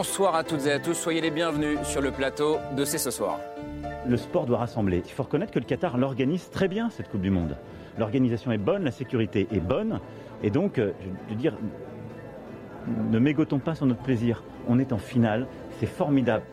Bonsoir à toutes et à tous, soyez les bienvenus sur le plateau de C'est ce soir. Le sport doit rassembler. Il faut reconnaître que le Qatar l'organise très bien, cette Coupe du Monde. L'organisation est bonne, la sécurité est bonne, et donc, euh, je veux dire, ne mégotons pas sur notre plaisir? On est en finale, c'est formidable.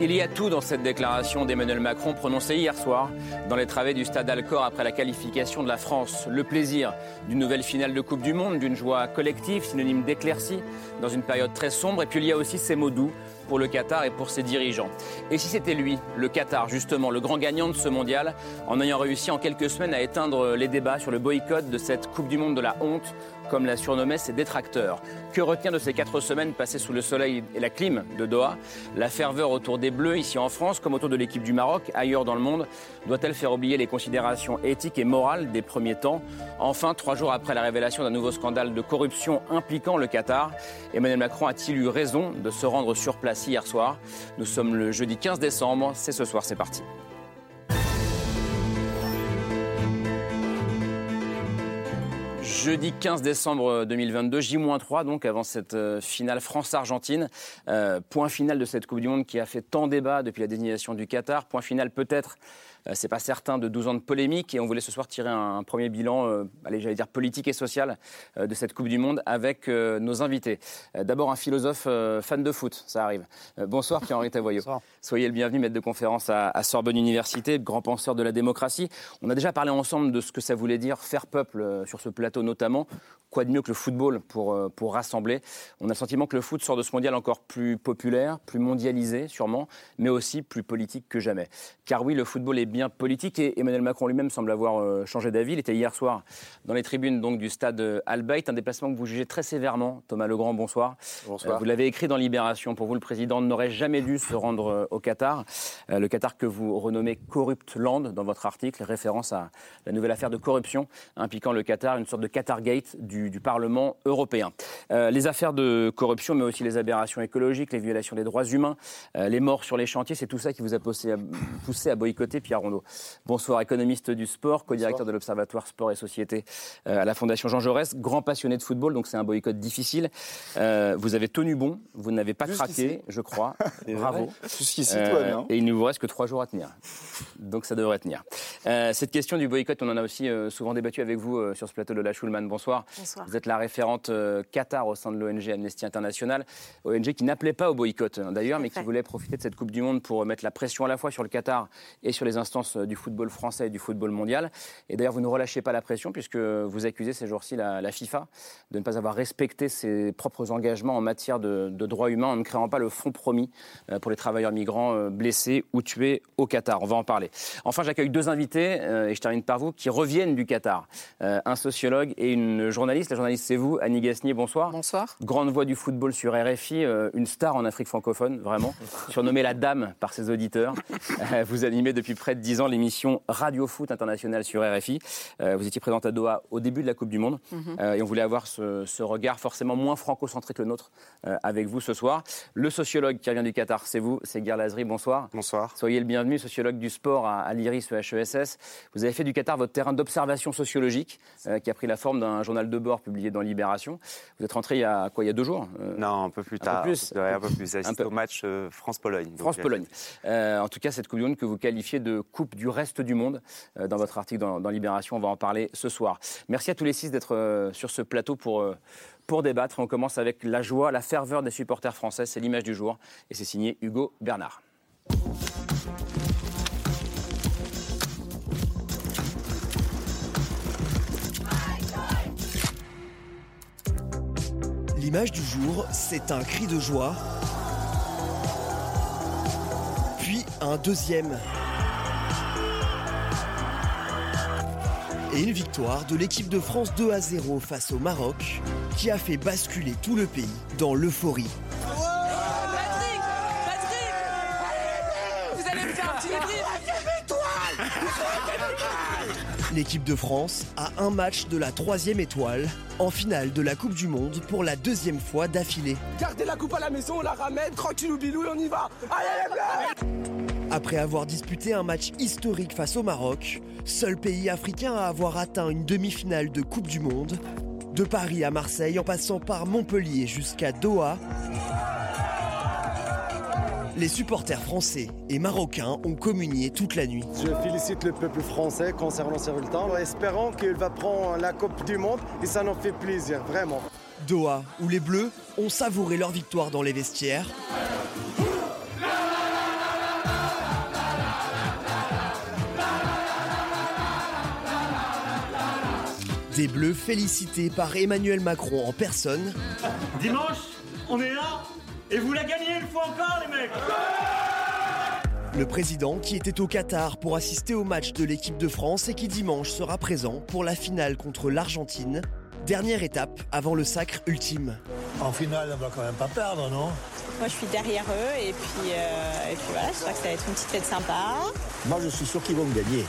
Il y a tout dans cette déclaration d'Emmanuel Macron prononcée hier soir dans les travées du stade Alcor après la qualification de la France. Le plaisir d'une nouvelle finale de Coupe du Monde, d'une joie collective, synonyme d'éclaircie dans une période très sombre. Et puis il y a aussi ces mots doux pour le Qatar et pour ses dirigeants. Et si c'était lui, le Qatar, justement, le grand gagnant de ce mondial, en ayant réussi en quelques semaines à éteindre les débats sur le boycott de cette Coupe du Monde de la honte, comme l'a surnommé ses détracteurs. Que retenir de ces quatre semaines passées sous le soleil et la clim de Doha? La ferveur autour des Bleus ici en France, comme autour de l'équipe du Maroc, ailleurs dans le monde, doit-elle faire oublier les considérations éthiques et morales des premiers temps? Enfin, trois jours après la révélation d'un nouveau scandale de corruption impliquant le Qatar, Emmanuel Macron a-t-il eu raison de se rendre sur place hier soir? Nous sommes le jeudi 15 décembre, c'est ce soir, c'est parti. Jeudi 15 décembre 2022, J-3 donc avant cette euh, finale France-Argentine. Euh, point final de cette Coupe du Monde qui a fait tant débat depuis la désignation du Qatar. Point final peut-être euh, c'est pas certain de 12 ans de polémique et on voulait ce soir tirer un, premier bilan, euh, allez, j'allais dire politique et social euh, de cette Coupe du Monde avec nos invités. D'abord un philosophe fan de foot, ça arrive. bonsoir Pierre-Henri Tavoyot. Soyez le bienvenu, maître de conférence à, à, Sorbonne Université, grand penseur de la démocratie. On a déjà parlé ensemble de ce que ça voulait dire faire peuple sur ce plateau notamment. Quoi de mieux que le football pour, pour rassembler? On a le sentiment que le foot sort de ce mondial encore plus populaire, plus mondialisé sûrement, mais aussi plus politique que jamais. Car oui, le football est bien politique et Emmanuel Macron lui-même semble avoir euh, changé d'avis. Il était hier soir dans les tribunes donc, du stade euh, Albayt, un déplacement que vous jugez très sévèrement. Thomas Legrand, bonsoir. Bonsoir. Euh, vous l'avez écrit dans Libération. Pour vous, le président n'aurait jamais dû se rendre au Qatar. le Qatar que vous renommez Corrupt Land dans votre article, référence à la nouvelle affaire de corruption impliquant le Qatar, une sorte de Qatargate du, du Parlement européen. les affaires de corruption, mais aussi les aberrations écologiques, les violations des droits humains, les morts sur les chantiers, c'est tout ça qui vous a poussé à, poussé à boycotter Pierre Bonsoir, économiste du sport, co-directeur de l'Observatoire Sport et Société euh, à la Fondation Jean Jaurès, grand passionné de football, donc c'est un boycott difficile. Euh, vous avez tenu bon, vous n'avez pas craqué, je crois. Bravo. Jusqu'ici, toi, bien. Et il ne vous reste que trois jours à tenir. Donc ça devrait tenir. Euh, cette question du boycott, on en a aussi souvent débattu avec vous sur ce plateau de la Schulman. Bonsoir. Bonsoir. Vous êtes la référente Qatar au sein de l'ONG Amnesty International, ONG qui n'appelait pas au boycott hein, d'ailleurs, mais qui voulait profiter de cette Coupe du Monde pour mettre la pression à la fois sur le Qatar et sur les instances du football français et du football mondial. Et d'ailleurs, vous ne relâchez pas la pression puisque vous accusez ces jours-ci la, FIFA de ne pas avoir respecté ses propres engagements en matière de, droits humains en ne créant pas le fonds promis euh, pour les travailleurs migrants euh, blessés ou tués au Qatar. On va en parler. Enfin, j'accueille deux invités, euh, et je termine par vous, qui reviennent du Qatar. un sociologue et une journaliste. La journaliste, c'est vous, Annie Gasnier, bonsoir. Bonsoir. Grande voix du football sur RFI, une star en Afrique francophone, vraiment, surnommée la dame par ses auditeurs. vous animez depuis près de dix ans l'émission Radio Foot International sur RFI. Euh, vous étiez présente à Doha au début de la Coupe du Monde mhm. euh, et on voulait avoir ce, regard forcément moins franco-centré que le nôtre euh, avec vous ce soir. Le sociologue qui revient du Qatar, c'est vous, c'est Guy Lazri. Bonsoir. Bonsoir. Soyez le bienvenu, sociologue du sport à, l'IRIS HESS. Vous avez fait du Qatar votre terrain d'observation sociologique qui a pris la forme d'un journal de bord publié dans Libération. Vous êtes rentré il y a quoi Il y a deux jours Non, un peu plus tard. Un peu plus. un peu plus. un peu. au match France-Pologne. France-Pologne. en tout cas, cette Coupe du Monde que vous qualifiez de Coupe du reste du monde euh, dans votre article dans, Libération. On va en parler ce soir. Merci à tous les six d'être euh, sur ce plateau pour, euh, pour débattre. On commence avec la joie, la ferveur des supporters français. C'est l'image du jour et c'est signé Hugo Bernard. L'image du jour, c'est un cri de joie, puis un deuxième Et une victoire de l'équipe de France 2 à 0 face au Maroc qui a fait basculer tout le pays dans l'euphorie. Patrick Patrick Vous allez me faire un petit L'équipe de France a un match de la troisième étoile en finale de la Coupe du Monde pour la deuxième fois d'affilée. Gardez la coupe à la maison, on la ramène, tranquille ou bilou et on y va Allez les Après avoir disputé un match historique face au Maroc, seul pays africain à avoir atteint une demi-finale de Coupe du Monde, de Paris à Marseille en passant par Montpellier jusqu'à Doha, les supporters français et marocains ont communié toute la nuit. Je félicite le peuple français concernant ce résultat, en espérant qu'il va prendre la Coupe du Monde et ça nous fait plaisir, vraiment. Doha, où les Bleus ont savouré leur victoire dans les vestiaires. Des Bleus félicités par Emmanuel Macron en personne. Dimanche, on est là et vous la gagnez une fois encore, les mecs Le président qui était au Qatar pour assister au match de l'équipe de France et qui dimanche sera présent pour la finale contre l'Argentine. Dernière étape avant le sacre ultime. En finale, on va quand même pas perdre, non? Moi, je suis derrière eux et puis, euh, et puis voilà, j'espère que ça va être une petite fête sympa. Moi, je suis sûr qu'ils vont gagner.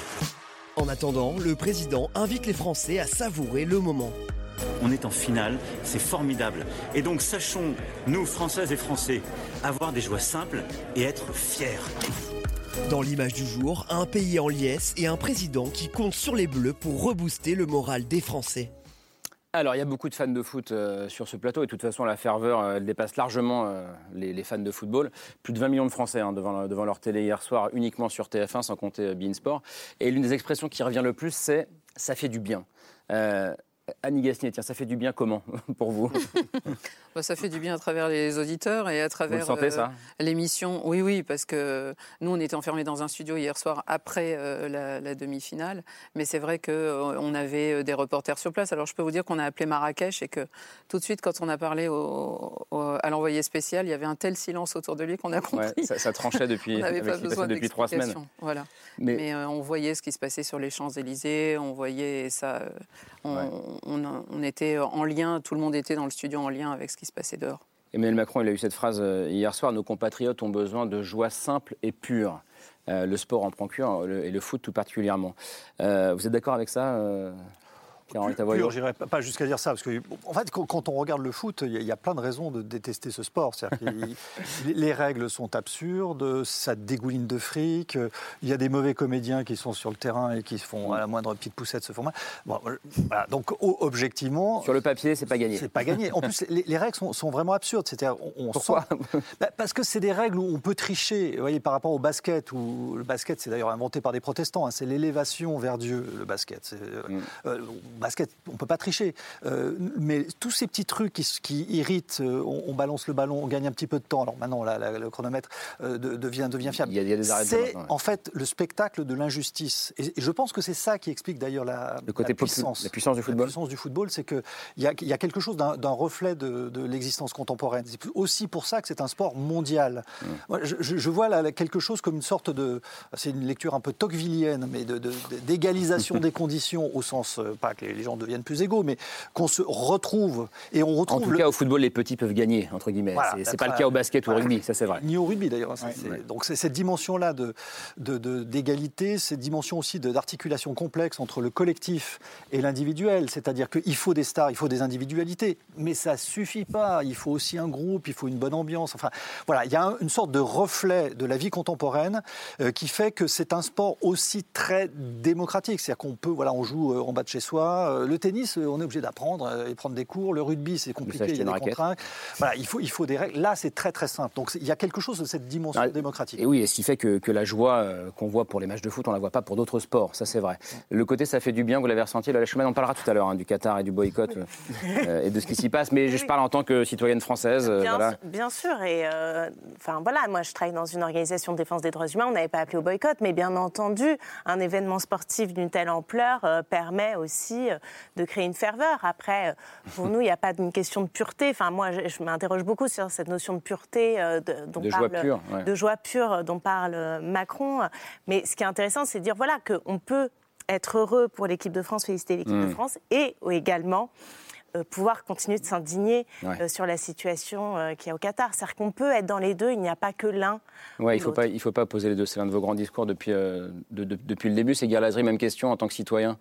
En attendant, le président invite les Français à savourer le moment. On est en finale, c'est formidable. Et donc sachons, nous, Françaises et Français, avoir des joies simples et être fiers. Dans l'image du jour, un pays en liesse et un président qui compte sur les Bleus pour rebooster le moral des Français. Alors, il y a beaucoup de fans de foot euh, sur ce plateau et de toute façon, la ferveur, euh, dépasse largement euh, les, fans de football. Plus de 20 millions de Français hein, devant, devant, leur télé hier soir, uniquement sur TF1, sans compter Beansport. Et l'une des expressions qui revient le plus, c'est ça fait du bien. Annie Gasnier, tiens, ça fait du bien comment pour vous bah, Ça fait du bien à travers les auditeurs et à travers euh, l'émission. Oui, oui, parce que nous, on était enfermés dans un studio hier soir après euh, la, la demi-finale. Mais c'est vrai qu'on euh, avait des reporters sur place. Alors je peux vous dire qu'on a appelé Marrakech et que tout de suite, quand on a parlé au, au, à l'envoyé spécial, il y avait un tel silence autour de lui qu'on a compris. Ouais, ça, ça, tranchait depuis, on avec pas besoin depuis trois semaines. Voilà. Mais, Mais euh, on voyait ce qui se passait sur les Champs-Élysées, on voyait ça. On, ouais on, était en lien, tout le monde était dans le studio en lien avec ce qui se passait dehors. Emmanuel Macron, il a eu cette phrase euh, hier soir, nos compatriotes ont besoin de joie simple et pure. Euh, le sport en prend cure, et le foot tout particulièrement. Euh, vous êtes d'accord avec ça Pur, j'irais pas jusqu'à dire ça, parce que en fait, quand on regarde le foot, il y, a plein de raisons de détester ce sport. les règles sont absurdes, ça dégouline de fric, il y a des mauvais comédiens qui sont sur le terrain et qui font à la moindre petite poussette se font mal. Bon, voilà. Donc objectivement, sur le papier, c'est pas gagné. C'est pas gagné. En plus, les, les règles sont, sont, vraiment absurdes. C'est-à-dire, on, Pourquoi sent... bah, Parce que c'est des règles où on peut tricher. Vous voyez, par rapport au basket, où le basket, c'est d'ailleurs inventé par des protestants. Hein, c'est l'élévation vers Dieu, le basket. Mm. Euh, basket, on ne peut pas tricher. Euh, mais tous ces petits trucs qui, qui irritent, euh, on, on, balance le ballon, on gagne un petit peu de temps. Alors maintenant, la, la, le chronomètre euh, devient, devient, fiable. Il y a, il y a des arrêts c'est en fait le spectacle de l'injustice. Et, et, je pense que c'est ça qui explique d'ailleurs la, le côté la puissance. La puissance du football. La puissance du football, c'est qu'il y, y, a quelque chose d'un reflet de, de l'existence contemporaine. C'est aussi pour ça que c'est un sport mondial. Mmh. Je, je, vois là quelque chose comme une sorte de. C'est une lecture un peu tocquevillienne, mais d'égalisation de, des conditions au sens, pas que les gens deviennent plus égaux, mais qu'on se retrouve et on retrouve. En tout le... cas, au football, les petits peuvent gagner entre guillemets. Voilà, c'est pas le cas au basket ou au rugby, ça c'est vrai. Ni au rugby d'ailleurs. Ouais, ouais. Donc c'est cette dimension-là de, d'égalité, cette dimension aussi d'articulation complexe entre le collectif et l'individuel. C'est-à-dire qu'il faut des stars, il faut des individualités, mais ça suffit pas. Il faut aussi un groupe, il faut une bonne ambiance. Enfin, voilà, il y a un, une sorte de reflet de la vie contemporaine euh, qui fait que c'est un sport aussi très démocratique. C'est-à-dire qu'on peut, voilà, on joue euh, en bas de chez soi. Euh, le tennis, on est obligé d'apprendre et prendre des cours. Le rugby, c'est compliqué, il y a des contraintes. Voilà, il faut, il faut des règles. Là, c'est très très simple. Donc il y a quelque chose de cette dimension ah, démocratique. Et oui, et ce qui fait que, que la joie euh, qu'on voit pour les matchs de foot, on la voit pas pour d'autres sports. Ça, c'est vrai. Le côté, ça fait du bien. Vous l'avez ressenti. La Schumann, on parlera tout à l'heure hein, du Qatar et du boycott euh, et de ce qui s'y passe. Mais je parle en tant que citoyenne française. Bien, voilà. bien sûr. Et euh, enfin voilà, moi, je travaille dans une organisation de défense des droits humains. On n'avait pas appelé au boycott, mais bien entendu, un événement sportif d'une telle ampleur euh, permet aussi de créer une ferveur. Après, pour nous, il n'y a pas d'une question de pureté. Enfin, moi, je, je m'interroge beaucoup sur cette notion de pureté euh, de, dont de parle, joie pure, ouais. de joie pure dont parle Macron. Mais ce qui est intéressant, c'est de dire voilà qu'on peut être heureux pour l'équipe de France, féliciter l'équipe de Mm. France, et également euh, pouvoir continuer de s'indigner Ouais. euh, sur la situation euh, qu'il y a au Qatar. C'est-à-dire qu'on peut être dans les deux, il n'y a pas que l'un. Ouais, ou il faut l'autre. pas, il faut pas poser les deux. C'est l'un de vos grands discours depuis, euh, de- de- depuis le début. C'est Guerre même question en tant que citoyen.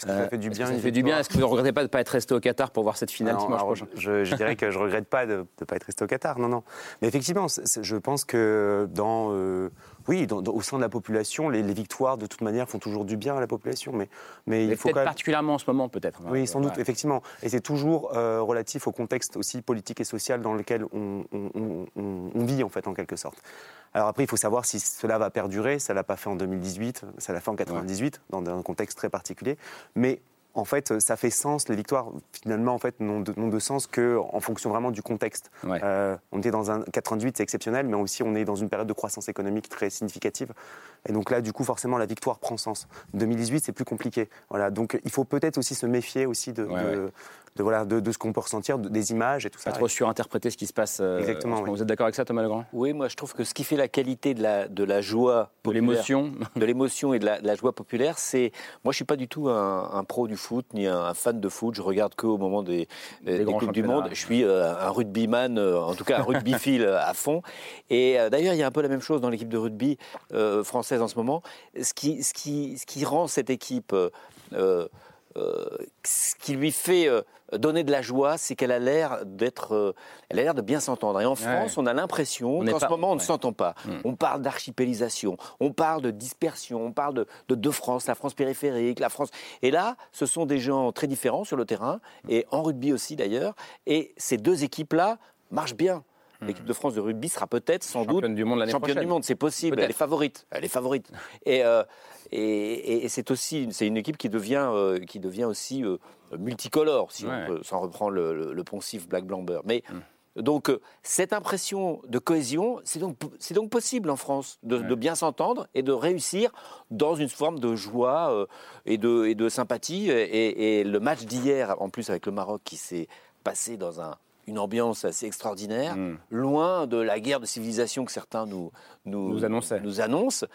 Est-ce que ça fait du est-ce que bien, ça une fait du bien victoire? Est-ce que vous ne regrettez pas de ne pas être resté au Qatar pour voir cette finale Alors, dimanche alors, prochain? je, je dirais que je regrette pas de ne pas être resté au Qatar, non, non. Mais effectivement, je pense que dans, euh, oui, dans- dans- au sein de la population, les, les victoires de toute manière font toujours du bien à la population. Mais, mais Mais il faut quand même- particulièrement en ce moment, peut-être. Oui, sans doute, Ouais. effectivement. Et c'est toujours euh, relatif au contexte aussi politique et social dans lequel on, on- on- on- on vit, en fait, en quelque sorte. Alors après, il faut savoir si cela va perdurer. Ça l'a pas fait en 2018, ça l'a fait en 98, dans un contexte très particulier. Mais en fait, ça fait sens. Les victoires, finalement, en fait, n'ont de, de sens qu'en fonction vraiment du contexte. Euh, on était dans un 98, c'est exceptionnel, mais aussi on est dans une période de croissance économique très significative. Et donc là, du coup, forcément, la victoire prend sens. 2018, c'est plus compliqué. Voilà. Donc il faut peut-être aussi se méfier aussi de, Ouais, de, ouais. De, voilà, de, de ce qu'on peut ressentir, de- des images et tout ça. Pas trop surinterpréter ce qui se passe. euh, Exactement, oui. Vous êtes d'accord avec ça, Thomas Legrand? Oui, moi je trouve que ce qui fait la qualité de la, de la joie De l'émotion. de l'émotion et de la, de la joie populaire, c'est moi je suis pas du tout un, un pro du foot ni un, un fan de foot. Je regarde que au moment des, euh, des grands coupes du monde. Je suis euh, un rugbyman, euh, en tout cas un rugbyphile à fond. Et euh, d'ailleurs il y a un peu la même chose dans l'équipe de rugby euh, française en ce moment. Ce qui, ce qui, ce qui rend cette équipe euh, euh, euh, ce qui lui fait euh, donner de la joie, c'est qu'elle a l'air d'être, euh, elle a l'air de bien s'entendre. Et en France, on a l'impression qu'en ce moment, on ne s'entend pas. Mm. On parle d'archipélisation, on parle de dispersion, on parle de, de deux France, la France périphérique, la France. Et là, ce sont des gens très différents sur le terrain, et en rugby aussi d'ailleurs. Et ces deux équipes-là marchent bien. L'équipe de France de rugby sera peut-être, sans doute, Hmm. Championne du monde l'année championne prochaine. du monde. C'est possible. Elle est favorite. Elle est favorite. Et, euh, et, et- et c'est aussi c'est une équipe qui devient, euh, qui devient aussi euh, multicolore, si Ouais. on peut s'en reprendre le, le- le poncif Black Blamber. Mais Hmm. donc euh, cette impression de cohésion, c'est donc c'est donc possible en France de, de bien s'entendre et de réussir dans une forme de joie euh, et de et de sympathie. Et, et le match d'hier, en plus avec le Maroc, qui s'est passé dans un une ambiance assez extraordinaire, Hmm. loin de la guerre de civilisation que certains nous, nous, Nous annonçaient. nous annoncent.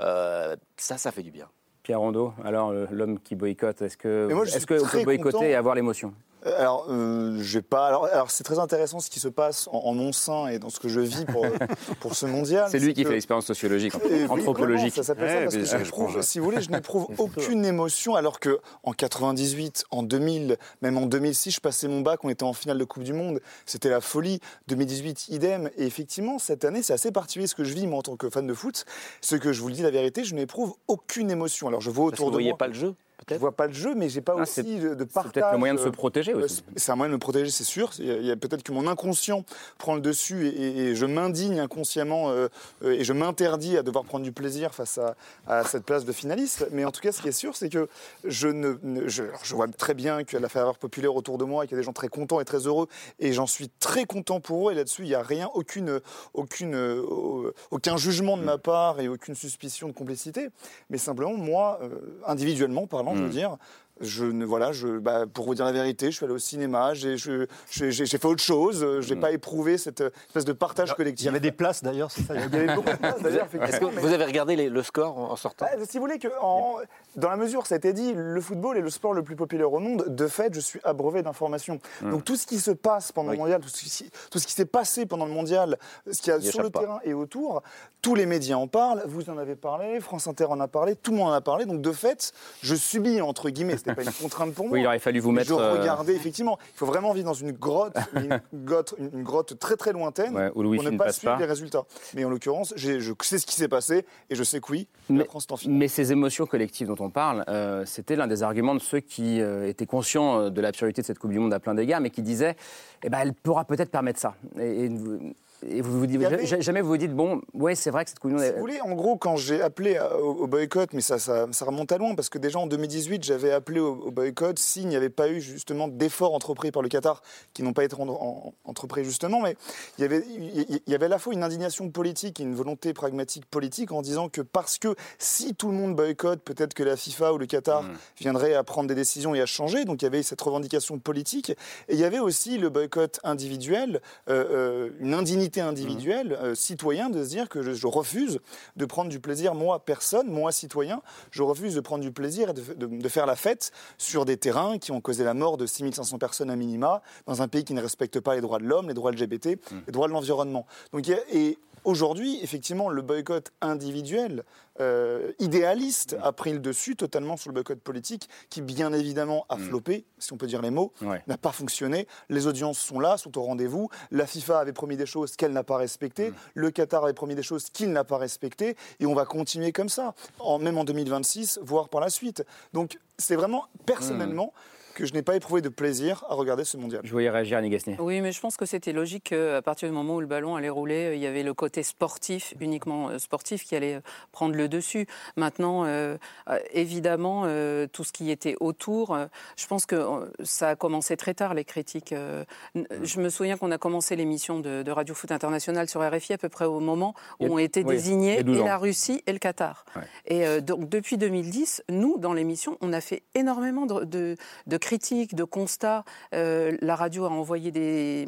Euh, ça, ça fait du bien. Pierre Rondeau, alors l'homme qui boycotte, est-ce que est-ce qu'on peut boycotter content. et avoir l'émotion? Alors, euh, j'ai pas. Alors, alors c'est très intéressant ce qui se passe en, en mon sein et dans ce que je vis pour, pour ce mondial. C'est lui qui que- fait l'expérience sociologique, Et oui, anthropologique. vraiment, ça s'appelle ça parce que je pense. si vous voulez, je n'éprouve aucune émotion alors que en 98, en 2000, même en 2006, je passais mon bac, on était en finale de Coupe du Monde, c'était la folie. 2018, idem. Et effectivement, cette année, c'est assez particulier ce que je vis moi en tant que fan de foot. Ce que je vous le dis la vérité, je n'éprouve aucune émotion. Alors je vois Parce que autour vous de voyez moi. pas le jeu Je vois pas le jeu, mais j'ai pas Ah, aussi c'est- de, de c'est partage. peut-être le moyen de se euh, protéger euh, aussi. C'est un moyen de me protéger, c'est sûr. Peut-être que mon inconscient prend le dessus et, et- et je m'indigne inconsciemment euh, euh, et je m'interdis à devoir prendre du plaisir face à, à cette place de finaliste. Mais en tout cas, ce qui est sûr, c'est que je ne, ne- je, alors, je vois très bien qu'il y a la faveur populaire autour de moi et qu'il y a des gens très contents et très heureux. Et j'en suis très content pour eux. Et là-dessus, il n'y a rien, aucune, aucune, euh, aucun jugement de ma part et aucune suspicion de complicité. Mais simplement, moi, euh, individuellement parlant, je veux Mm. dire, je ne voilà, je, bah, pour vous dire la vérité, je suis allé au cinéma, j'ai fait autre chose, euh, j'ai Mm. pas éprouvé cette euh, espèce de partage collectif. Il y avait des places d'ailleurs, c'est ça il y avait beaucoup de place d'ailleurs, Est-ce que effectivement. mais- vous avez regardé les- le score en en sortant bah, si vous voulez que, en- dans la mesure, ça a été dit, le football est le sport le plus populaire au monde. De fait, je suis abreuvé d'informations. Mm. Donc tout ce qui se passe pendant Oui. le mondial, tout ce qui, tout ce qui s'est passé pendant le mondial, ce qu'il y a Il sur le pas. terrain et autour, tous les médias en parlent. Vous en avez parlé, France Inter en a parlé, tout le monde en a parlé. Donc de fait, je subis entre guillemets. C'était pas une contrainte pour moi. Oui, il aurait fallu vous mettre. Je euh, regardais effectivement. Il faut vraiment vivre dans une grotte, une grotte, une, une grotte très très lointaine Ouais, où le pour ne pas passe suivre pas. les résultats. Mais en l'occurrence, je sais ce qui s'est passé et je sais que oui, Mais- la France est en. Mais ces émotions collectives dont on parle, euh, c'était l'un des arguments de ceux qui euh, étaient conscients de l'absurdité de cette Coupe du Monde à plein d'égards, mais qui disaient eh ben, elle pourra peut-être permettre ça. Et, et vous, et vous vous dites, avait- jamais vous vous dites bon, ouais, c'est vrai que cette Coupe du Monde. Si elle- vous voulez, en gros, quand j'ai appelé au, boycott, mais ça, ça, ça remonte à loin, parce que déjà en 2018, j'avais appelé au, boycott s'il n'y avait pas eu justement d'efforts entrepris par le Qatar, qui n'ont pas été en- en- entrepris justement, mais il y, avait, il y avait à la fois une indignation politique et une volonté pragmatique politique en disant que parce que si tout le monde boycotte, peut-être que la FIFA ou le Qatar viendrait à prendre des décisions et à changer, donc il y avait cette revendication politique, et il y avait aussi le boycott individuel, euh, euh, une indignité liberté individuelle, euh, citoyen, de se dire que je, je refuse de prendre du plaisir, moi, personne, moi, citoyen, je refuse de prendre du plaisir et de, de- de faire la fête sur des terrains qui ont causé la mort de 6500 personnes à minima, dans un pays qui ne respecte pas les droits de l'homme, les droits LGBT, les droits de l'environnement. Donc, et aujourd'hui, effectivement, le boycott individuel, euh, idéaliste, a pris le dessus totalement sur le boycott politique, qui bien évidemment a flopé, si on peut dire les mots, n'a pas fonctionné. Les audiences sont là, sont au rendez-vous. La FIFA avait promis des choses qu'elle n'a pas respectées. Le Qatar avait promis des choses qu'il n'a pas respectées. Et on va continuer comme ça, en, même en 2026, voire par la suite. Donc c'est vraiment personnellement que je n'ai pas éprouvé de plaisir à regarder ce mondial. Je voyais réagir Annie Gasnier. Oui, mais je pense que c'était logique qu'à partir du moment où le ballon allait rouler, euh, il y avait le côté sportif, uniquement euh, sportif, qui allait euh, prendre le dessus. Maintenant, euh, euh, évidemment, euh, tout ce qui était autour, euh, je pense que euh, ça a commencé très tard, les critiques. euh, n- Je me souviens qu'on a commencé l'émission de, de Radio Foot International sur RFI à peu près au moment où ont été oui, désignés a 12 et la Russie et le Qatar. Et euh, donc, depuis 2010, nous, dans l'émission, on a fait énormément de, de- de critiques, de constats. Euh, la radio a envoyé des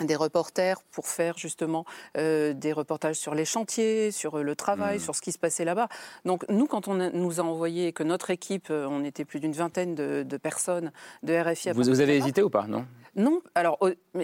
des reporters pour faire justement euh, des reportages sur les chantiers, sur le travail, sur ce qui se passait là-bas. Donc nous, quand on a- nous a envoyé que notre équipe, euh, on était plus d'une vingtaine de, de personnes de RFI. à Vous, vous avez hésité ou pas Non? Non, alors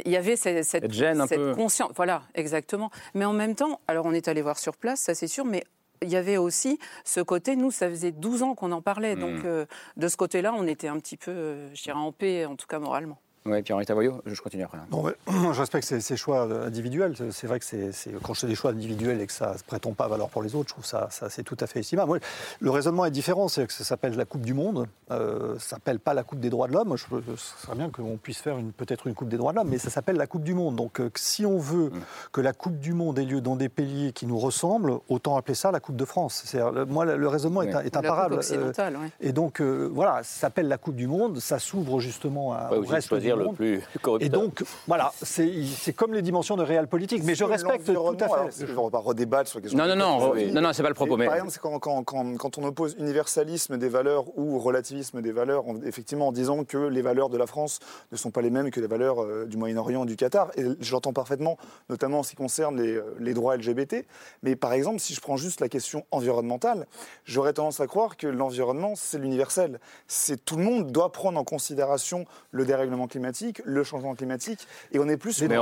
il y avait cette, cette, Cette gêne un cette peu. conscience, voilà, exactement. Mais en même temps, alors on est allé voir sur place, ça c'est sûr, mais il y avait aussi ce côté, nous, ça faisait 12 ans qu'on en parlait, Hmm. donc euh, de ce côté-là, on était un petit peu, euh, je dirais, en paix, en tout cas moralement. Oui, Pierre-Henri Tavoyot, je continue après. Non, mais je respecte ces, ces choix individuels. C'est- vrai que c'est quand je fais des choix individuels et que ça ne prétend pas valeur pour les autres, je trouve ça, ça c'est tout à fait estimable. Moi, le raisonnement est différent. C'est que ça s'appelle la Coupe du Monde. Euh, ça s'appelle pas la Coupe des droits de l'homme. Je, ce serait bien qu'on puisse faire peut-être une Coupe des droits de l'homme, mais ça s'appelle la Coupe du Monde. Donc, euh, si on veut que la Coupe du Monde ait lieu dans des pays qui nous ressemblent, autant appeler ça la Coupe de France. Le- Moi, le, raisonnement est, Oui. est Ou la Coupe imparable. Euh, oui. Et donc, euh, voilà, ça s'appelle la Coupe du Monde. Ça s'ouvre justement à, Ouais, au reste choisir du le monde. plus corrupteur. Et donc, voilà, c'est comme les dimensions de réel politique. Mais je respecte tout à l'environnement, alors, fait. Je ne vais pas redébattre sur la question. Non, non, non, non, non, c'est pas le propos, mais- Par exemple, c'est quand, quand- quand- quand on oppose universalisme des valeurs ou relativisme des valeurs, en- effectivement en disant que les valeurs de la France ne sont pas les mêmes que les valeurs euh, du Moyen-Orient ou du Qatar. Et j'entends parfaitement, notamment en ce qui concerne les, euh, les droits LGBT. Mais par exemple, si je prends juste la question environnementale, j'aurais tendance à croire que l'environnement, c'est l'universel. C'est tout le monde doit prendre en considération le dérèglement climatique, le changement climatique, et on est plus sur les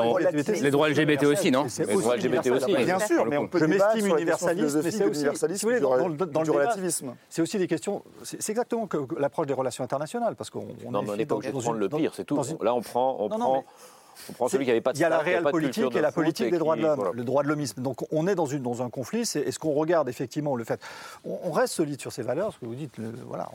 droits LGBT aussi, non Les droits LGBT aussi. Bien sûr, mais on peut je m'estime universaliste, mais c'est aussi, dans, le- relativisme. C'est aussi des questions. C'est exactement l'approche des relations internationales, parce qu'on est mais on fait n'est pas dans- obligé de dans prendre une- le pire, c'est tout. Là, on prend, on on prend celui qui n'avait pas de Il y a la réelle politique et la politique des droits de l'homme, le droit de l'homisme. Donc on est dans, une, dans un conflit. Est-ce qu'on regarde effectivement le fait on, on reste solide sur ces valeurs, ce que vous dites, le- voilà,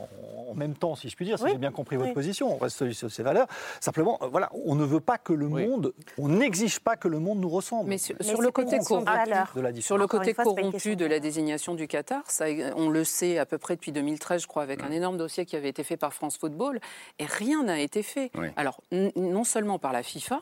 en, en même temps, si je puis dire, si Oui. j'ai bien compris votre Oui. position, on reste solide sur ces valeurs. Simplement, euh, voilà, on ne veut pas que le monde, on n'exige pas que le monde nous ressemble. Mais sur, Mais sur c'est le côté corrompu, de la sur le côté fois, corrompu de désignation du Qatar, ça, on le sait à peu près depuis 2013, je crois, avec un énorme dossier qui avait été fait par France Football, et rien n'a été fait. Oui. Alors, non seulement par la FIFA,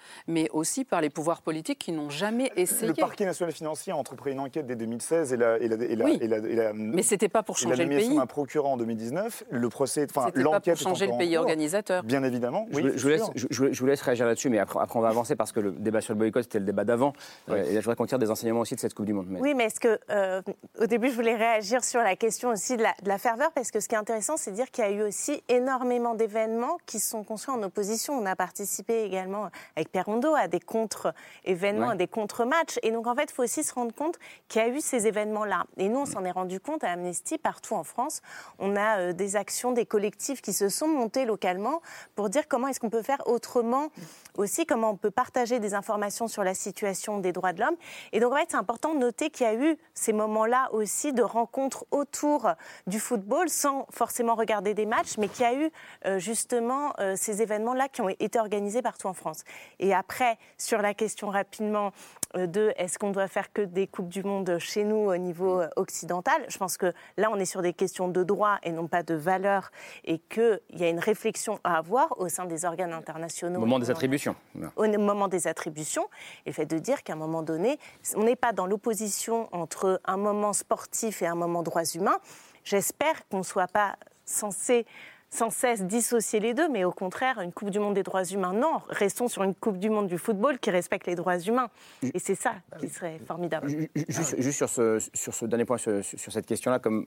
mais aussi par les pouvoirs politiques qui n'ont jamais essayé. Le parquet national financier a entrepris une enquête dès 2016 et la, et la, et la, Oui. et la- et la- Mais c'était pas pour changer le pays. d'un procureur en 2019. Le procès, enfin C'était pas l'enquête pour changer est le pays cours. organisateur. Bien évidemment, Je, oui. je vous laisse, sûr. je, je- je vous laisse réagir là-dessus, mais après, après on va avancer parce que le débat sur le boycott, c'était le débat d'avant. Euh, et là, je voudrais qu'on tire des enseignements aussi de cette Coupe du Monde. Mais- Oui, mais est-ce que, euh, au début, je voulais réagir sur la question aussi de la, de la ferveur, parce que ce qui est intéressant, c'est de dire qu'il y a eu aussi énormément d'événements qui sont construits en opposition. On a participé également avec Pierre Rondeau à des contre-événements, Ouais. à des contre-matchs. Et donc, en fait, il faut aussi se rendre compte qu'il y a eu ces événements-là. Et nous, on s'en est rendu compte à Amnesty, partout en France. On a euh, des actions, des collectifs qui se sont montés localement pour dire comment est-ce qu'on peut faire autrement aussi, comment on peut partager des informations sur la situation des droits de l'homme. Et donc, en fait, c'est important de noter qu'il y a eu ces moments-là aussi de rencontres autour du football, sans forcément regarder des matchs, mais qu'il y a eu euh, justement euh, ces événements-là qui ont été organisés partout en France. Et après, sur la question rapidement euh, de est-ce qu'on doit faire que des Coupes du Monde chez nous au niveau euh, occidental, je pense que là, on est sur des questions de droit et non pas de valeur, et qu'il y a une réflexion à avoir au sein des organes internationaux. Au moment des attributions. Au moment des attributions, et le fait de dire qu'à un moment donné, on n'est pas dans l'opposition entre un moment sportif et un moment droits humains. J'espère qu'on ne soit pas censé sans cesse dissocier les deux, mais au contraire, une Coupe du Monde des droits humains, non. Restons sur une Coupe du Monde du football qui respecte les droits humains. Et c'est ça qui serait formidable. Juste, juste sur, ce, sur ce dernier point, sur, sur cette question-là, comme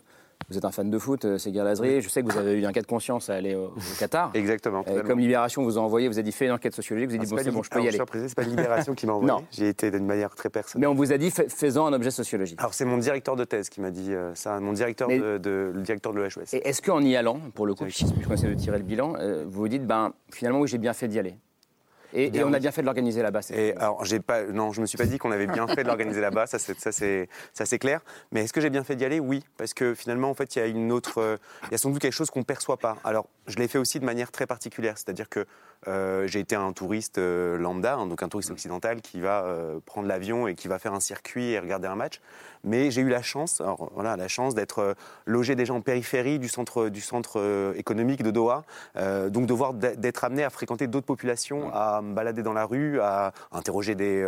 vous êtes un fan de foot, euh, Séguir Lazri. Je sais que vous avez eu un cas de conscience à aller au, au Qatar. Exactement. Euh, totalement. comme Libération vous a envoyé, vous a dit fait une enquête sociologique, vous avez dit Ah, bon, c'est c'est bon, je peux y alors, aller. je c'est pas Libération qui m'a envoyé. Non. J'ai été d'une manière très personnelle. Mais on vous a dit fais- faisant un objet sociologique. Alors c'est mon directeur de thèse qui m'a dit euh, ça, mon directeur Mais- de, de- le directeur de l'EHES. Et est-ce qu'en y allant, pour le coup, puisqu'on essaie de tirer le bilan, euh, vous vous dites ben finalement oui j'ai bien fait d'y aller. Et, Bien et on a bien fait de l'organiser là-bas. Et fois. alors, j'ai pas, non, je me suis pas dit qu'on avait bien fait de l'organiser là-bas, ça c'est, ça c'est, ça c'est clair. Mais est-ce que j'ai bien fait d'y aller? Oui, parce que finalement, en fait, il y a une autre, euh, il y a sans doute quelque chose qu'on perçoit pas. Alors, je l'ai fait aussi de manière très particulière, c'est-à-dire que euh, j'ai été un touriste euh, lambda, hein, donc un touriste occidental qui va euh, prendre l'avion et qui va faire un circuit et regarder un match. Mais j'ai eu la chance, alors, voilà, la chance d'être logé déjà en périphérie du centre, du centre économique de Doha, donc de voir d'être amené à fréquenter d'autres populations, à me balader dans la rue, à interroger des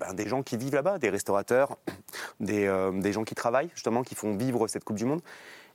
ben, des gens qui vivent là-bas, des restaurateurs, des, euh, des gens qui travaillent justement, qui font vivre cette Coupe du Monde.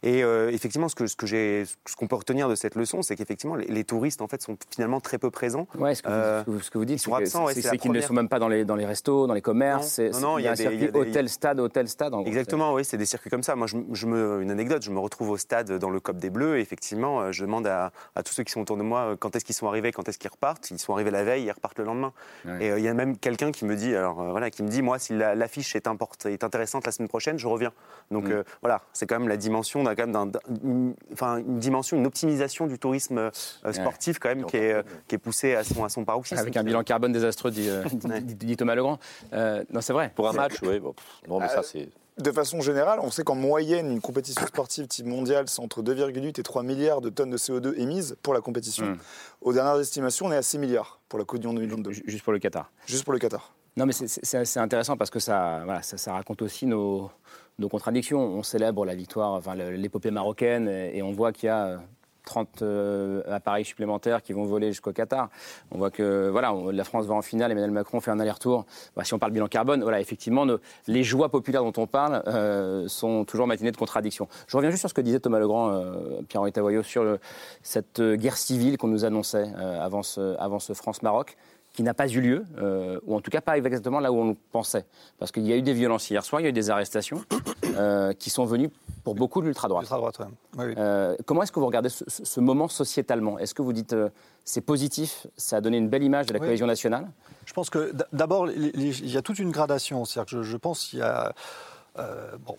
Et euh, effectivement, ce que ce que j'ai, ce qu'on peut retenir de cette leçon, c'est qu'effectivement, les, les touristes en fait sont finalement très peu présents. Ouais, ce que, vous- Euh, vous, ce que vous dites, c'est qu'ils ne sont même pas dans les, dans les restos, dans les commerces. Non, non, non, il y a un des- circuit hôtel-stade, hôtel-stade. en gros. Exactement, oui, c'est des circuits comme ça. Moi, je, je me, une anecdote, je me retrouve au stade dans le COP des Bleus, et effectivement, euh, je demande à, à tous ceux qui sont autour de moi euh, quand est-ce qu'ils sont arrivés, quand est-ce qu'ils repartent. Ils sont arrivés la veille, ils repartent le lendemain. Ouais. Et euh, il y a même quelqu'un qui me dit, alors voilà, qui me dit, moi, si la- l'affiche est, import- est intéressante la semaine prochaine, je reviens. Donc Mm. voilà, c'est quand même la dimension d'un, quand même d'un- d'un- une- enfin une dimension, une optimisation du tourisme euh, sportif quand même qui est, euh, qui est poussée à son, à son paroxysme. Avec un bilan carbone désastreux, dit, euh, dit- dit Thomas Legrand. Euh, non, c'est vrai. Pour un match, oui. Bon, non, mais ça, c'est. De façon générale, on sait qu'en moyenne, une compétition sportive type mondiale, c'est entre 2,8 et 3 milliards de tonnes de CO2 émises pour la compétition. Mm. Aux dernières estimations, on est à 6 milliards pour la Coupe du Monde 2022. Juste pour le Qatar. Juste pour le Qatar. Non, mais c'est- c'est c'est intéressant parce que ça, voilà, ça, ça raconte aussi nos, nos contradictions. On célèbre la victoire, enfin l'épopée marocaine, et, on voit qu'il y a euh, 30 euh, appareils supplémentaires qui vont voler jusqu'au Qatar. On voit que voilà, la France va en finale, Emmanuel Macron fait un aller-retour. Bah, si on parle bilan carbone, voilà, effectivement, les joies populaires dont on parle euh, sont toujours matinées de contradictions. Je reviens juste sur ce que disait Thomas Legrand, euh, Pierre-Henri Tavoyot, sur cette euh, guerre civile qu'on nous annonçait euh, avant ce France-Maroc qui n'a pas eu lieu, euh, ou en tout cas pas exactement là où on le pensait. Parce qu'il y a eu des violences hier soir, il y a eu des arrestations euh, qui sont venues pour beaucoup de l'ultra-droite. Ouais. Oui. Euh, comment est-ce que vous regardez ce, moment sociétalement? Est-ce que vous dites c'est positif, ça a donné une belle image de la Oui. cohésion nationale? Je pense que d'abord, il y a toute une gradation. C'est-à-dire que je, je pense qu'il y a. bon,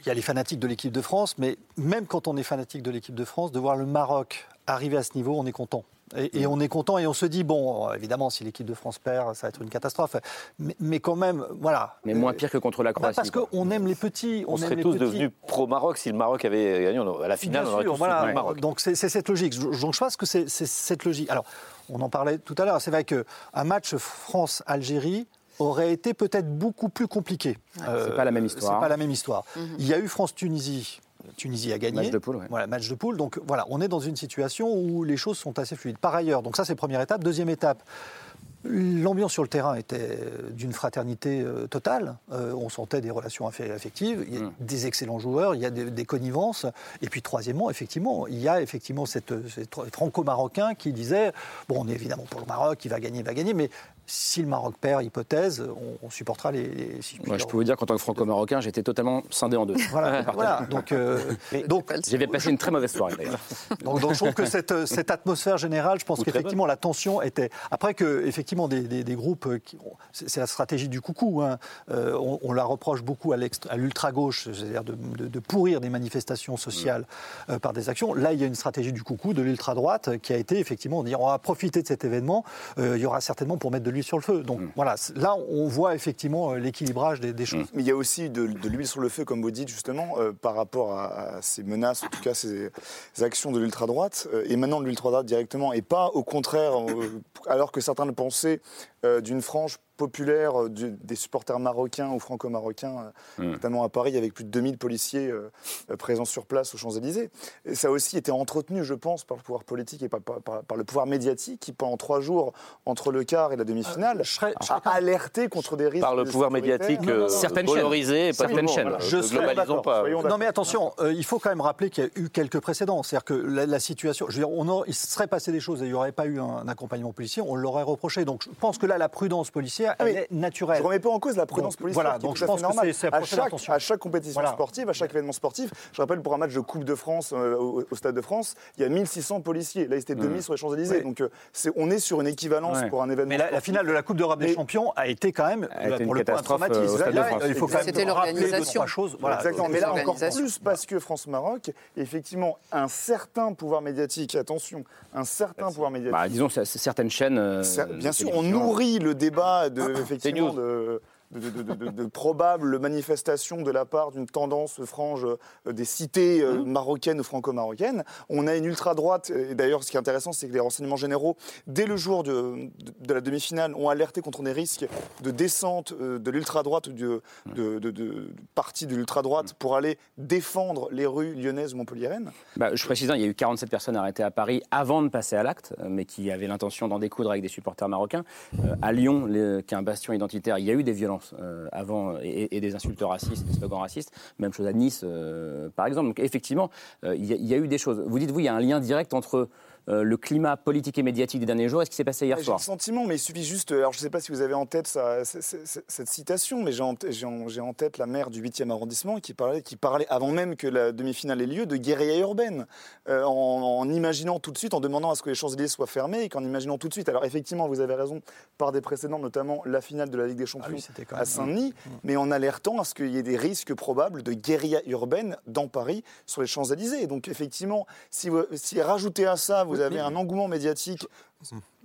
il y a les fanatiques de l'équipe de France, mais même quand on est fanatique de l'équipe de France, de voir le Maroc arriver à ce niveau, on est content. Et, et on est content et on se dit, bon, évidemment, si l'équipe de France perd, ça va être une catastrophe. Mais, mais quand même, voilà. Mais moins pire que contre la Bah, Croatie. parce qu'on aime les petits. On, serait tous petits. devenus pro-Maroc si le Maroc avait gagné. À la finale, Bien on aurait sûr, tous voilà. le Maroc. Donc c'est cette logique. Je- Donc je pense que c'est cette logique. Alors, on en parlait tout à l'heure. C'est vrai qu'un match France-Algérie aurait été peut-être beaucoup plus compliqué. Euh, c'est pas la même histoire. C'est pas la même histoire. Mhm. Il y a eu France-Tunisie. Tunisie a gagné. Match de poule, ouais. Voilà, match de poule. Donc voilà, on est dans une situation où les choses sont assez fluides. Par ailleurs, donc ça c'est première étape. Deuxième étape, L'ambiance sur le terrain était d'une fraternité euh, totale. Euh, on sentait des relations affe- affectives, il y a des excellents joueurs, il y a des, des connivences. Et puis troisièmement, effectivement, il y a effectivement cette, cette franco-marocain qui disait bon, on est évidemment pour le Maroc, il va gagner, il va gagner, mais si le Maroc perd, hypothèse, on, on supportera les. les- si je peux vous dire qu'en tant que franco-marocain, j'étais totalement scindé en deux. Voilà, voilà. Donc, euh, donc, J'avais passé une très mauvaise soirée d'ailleurs. donc, donc je trouve que cette, cette atmosphère générale, je pense qu'effectivement la tension était. Après que effectivement des, des- des groupes, euh, qui- c'est la stratégie du coucou. hein. Euh, on, on la reproche beaucoup à l'ultra gauche, c'est-à-dire de, de- de pourrir des manifestations sociales euh, par des actions. Là, il y a une stratégie du coucou de l'ultra droite qui a été effectivement de dire on va profiter de cet événement. euh, il y aura certainement pour mettre de l'huile sur le feu. Donc voilà, c'est- là on voit effectivement euh, l'équilibrage des, des choses. Mais il y a aussi de, de l'huile sur le feu, comme vous dites justement, euh, par rapport à, à ces menaces, en tout cas ces, ces actions de l'ultra-droite, euh, émanant de l'ultra-droite directement, et pas au contraire, euh, alors que certains le pensaient, euh, d'une frange populaire euh, du- des supporters marocains ou franco-marocains, euh, Mm. notamment à Paris, avec plus de 2000 policiers euh, euh, présents sur place aux Champs-Élysées. Ça a aussi été entretenu, je pense, par le pouvoir politique et par, par- par- par le pouvoir médiatique qui, pendant trois jours, entre le quart et la demi-finale, a alerté contre des risques. Par le pouvoir médiatique euh, Certaines chaînes. valorisé et pas Certaines chaînes. monde. Je globalisons pas. Non mais attention, euh, il faut quand même rappeler qu'il y a eu quelques précédents. C'est-à-dire que la, la situation, je veux dire, on il se serait passé des choses et il n'y aurait pas eu un, accompagnement policier, on l'aurait reproché. Donc je pense que là, la prudence policière, Ah, elle est naturelle. Je ne remets pas en cause la prudence Donc, policière. voilà, qui est donc tout je pense que normale. c'est- à chaque, à chaque compétition Voilà. sportive, à chaque événement sportif. Je rappelle, pour un match de Coupe de France euh, au, au Stade de France, il y a 1600 policiers. Là, c'était 2000 sur les Champs-Élysées. Ouais. Donc, euh, on est sur une équivalence Ouais. pour un événement. Mais la, finale de la Coupe d'Europe des Mais- Champions a été quand même, une pour le point, traumatisme. euh, Là, il faut quand même C'était rappeler deux, l'organisation. trois choses. Voilà. Exactement. Mais là, encore plus parce que France-Maroc, effectivement, un certain pouvoir médiatique, attention, un certain pouvoir médiatique. Bah, disons, certaines chaînes. euh, bien sûr, on télévision. Nourrit le débat de, effectivement, news. de, de, de- de- probables manifestations de la part d'une tendance frange euh, des cités euh, Mmh. marocaines ou franco-marocaines. On a une ultra-droite, et d'ailleurs, ce qui est intéressant, c'est que les renseignements généraux, dès le jour de, la demi-finale, ont alerté contre des risques de descente euh, de l'ultra-droite ou de, de, de- de- de partie de l'ultra-droite pour aller défendre les rues lyonnaises ou montpelliéraines. Bah, je précise, hein, il y a eu 47 personnes arrêtées à Paris avant de passer à l'acte, mais qui avaient l'intention d'en découdre avec des supporters marocains. Euh, à Lyon, les- qui est un bastion identitaire, il y a eu des violences euh, avant et, des insultes racistes, des slogans racistes. Même chose à Nice, euh, par exemple. Donc effectivement, euh, il y, y a eu des choses. Vous dites, vous, il y a un lien direct entre le climat politique et médiatique des derniers jours et ce qui s'est passé hier J'ai soir. le sentiment, mais il suffit juste. Alors, je ne sais pas si vous avez en tête ça- c- c- c- cette citation, mais j'ai en, t- j'ai en- j'ai en tête la maire du 8e arrondissement qui parlait, qui parlait, avant même que la demi-finale ait lieu, de guérilla urbaine, euh, en, en imaginant tout de suite, en demandant à ce que les Champs-Élysées soient fermés et qu'en imaginant tout de suite. Alors, effectivement, vous avez raison, par des précédents, notamment la finale de la Ligue des Champions Ah oui, c'était quand à même- Saint-Denis, mais en alertant à ce qu'il y ait des risques probables de guérilla urbaine dans Paris, sur les Champs-Élysées. Donc, effectivement, si, vous, si rajoutez à ça, vous avez un engouement médiatique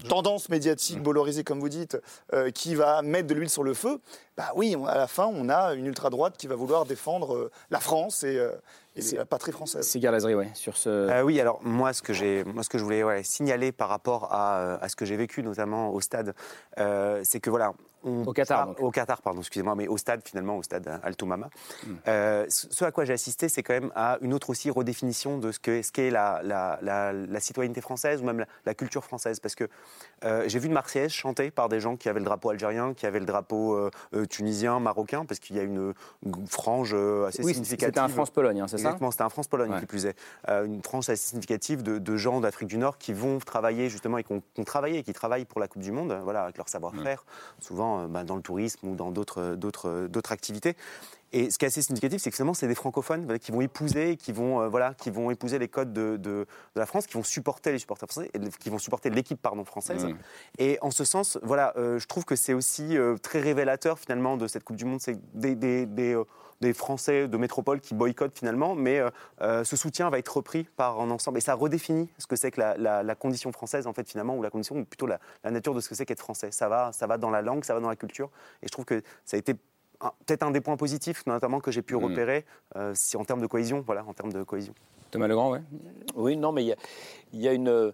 tendance médiatique bollorisée, comme vous dites, euh, qui va mettre de l'huile sur le feu, bah oui, on- à la fin, on a une ultra-droite qui va vouloir défendre euh, la France et, euh, et la patrie française. C'est Lazari, ouais, sur ce. Euh, oui, alors moi ce que j'ai, moi ce que je voulais ouais, signaler par rapport à, à ce que j'ai vécu notamment au stade, euh, c'est que voilà. On Au Qatar, part-. Au Qatar, pardon, excusez-moi, mais au stade finalement, au stade Altoumama. Hmm. Euh, ce à quoi j'ai assisté, c'est quand même à une autre aussi redéfinition de ce que ce qu'est la, la, la, la citoyenneté française ou même la, culture française, parce que euh, j'ai vu une Marseillaise chantée par des gens qui avaient le drapeau algérien, qui avaient le drapeau euh, euh, tunisien, marocain, parce qu'il y a une, une frange assez Oui, significative. c'était un France-Pologne, hein, c'est ça Exactement, c'était un France-Pologne Ouais. qui plus est. Une France assez significative de, de gens d'Afrique du Nord qui vont travailler justement et qui ont, qui ont travaillé et qui travaillent pour la Coupe du Monde, voilà, avec leur savoir-faire, souvent euh, bah, dans le tourisme ou dans d'autres, d'autres, d'autres activités. Et ce qui est assez significatif, c'est que finalement, c'est des francophones qui vont épouser, qui vont, euh, voilà, qui vont épouser les codes de, de- de la France, qui vont supporter les supporters français, qui vont supporter l'équipe pardon, française. Mm. Et en ce sens, voilà, euh, je trouve que c'est aussi euh, très révélateur finalement de cette Coupe du Monde. C'est des, des, des, euh, des Français de métropole qui boycottent finalement, mais euh, euh, ce soutien va être repris par un ensemble. Et ça redéfinit ce que c'est que la, la- la condition française, en fait, finalement, ou la condition, ou plutôt la, la nature de ce que c'est qu'être français. Ça va, ça va dans la langue, ça va dans la culture. Et je trouve que ça a été peut-être un des points positifs, notamment, que j'ai pu Mm. repérer euh, si, en termes de cohésion. Voilà, en termes de cohésion. Thomas Legrand, ouais. Oui, non, mais il y a, il y a une.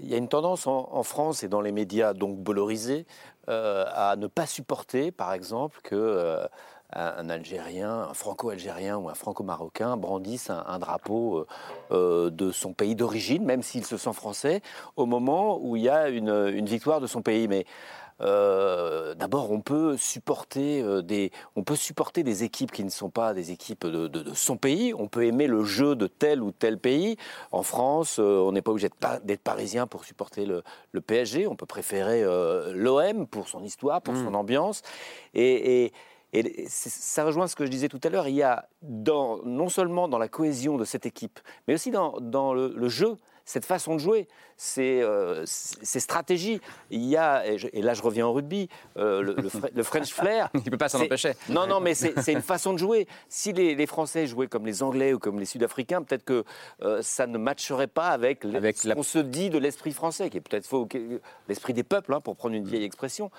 Il y a une tendance en, en France et dans les médias donc bollorisés euh, à ne pas supporter, par exemple, que euh, un, Algérien, un Franco-algérien ou un Franco-marocain brandisse un, un drapeau euh, euh, de son pays d'origine, même s'il se sent français, au moment où il y a une, une victoire de son pays. Mais euh, D'abord, on peut supporter des, on peut supporter des équipes qui ne sont pas des équipes de, de- de son pays. On peut aimer le jeu de tel ou tel pays. En France, euh, on n'est pas obligé d'être parisien pour supporter le, le PSG. On peut préférer euh, l'OM pour son histoire, pour son ambiance. Et, et- et ça rejoint ce que je disais tout à l'heure. Il y a non seulement dans la cohésion de cette équipe, mais aussi dans, le jeu, cette façon de jouer, ces, euh, ces stratégies. Il y a, et, je- et là je reviens au rugby, euh, le, le Fre- le French flair. Il peut pas s'en empêcher. Non, non, mais c'est une façon de jouer. Si les, les Français jouaient comme les Anglais ou comme les Sud-Africains, peut-être que euh, ça ne matcherait pas avec, Avec ce la- qu'on se dit de l'esprit français, qui est peut-être faux, l'esprit des peuples, hein, pour prendre une vieille expression.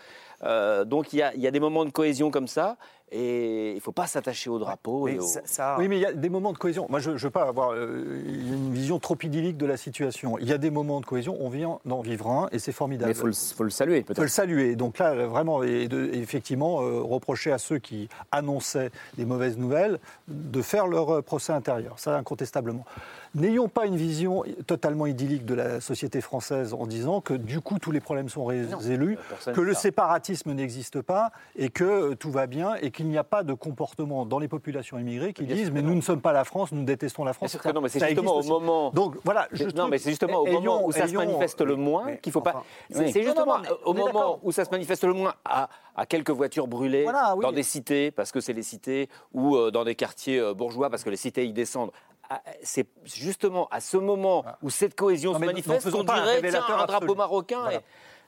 Donc il y, a, il y a des moments de cohésion comme ça, et il ne faut pas s'attacher au drapeau. et Mais au- ça- ça- Oui, mais il y a des moments de cohésion. Moi, je ne veux pas avoir euh, une vision trop idyllique de la situation. Il y a des moments de cohésion, on vient d'en vivre un et c'est formidable. Mais il faut, le- faut le saluer, Il faut le peut-être. saluer. Donc là, vraiment, et de- effectivement, euh, reprocher à ceux qui annonçaient des mauvaises nouvelles de faire leur euh, procès intérieur. Ça, incontestablement. N'ayons pas une vision totalement idyllique de la société française en disant que du coup tous les problèmes sont résolus, que le ça. séparatisme n'existe pas et que euh, tout va bien et qu'il n'y a pas de comportement dans les populations immigrées qui Bien disent mais nous ne sommes pas la France, nous détestons la France. Ça- non, mais c'est justement au aussi. moment. Donc voilà, je non, trouve- mais c'est justement au ayons- moment où ça se manifeste le moins qu'il faut pas. enfin, C'est oui. c'est Non, justement non, au moment où ça se manifeste le moins à, à quelques voitures brûlées Voilà, oui. dans des cités parce que c'est les cités ou euh, dans des quartiers euh, bourgeois parce que les cités y descendent. Ah, C'est justement à ce moment où cette cohésion Non, se manifeste qu'on dirait tiens, un drapeau absolu. marocain. Voilà.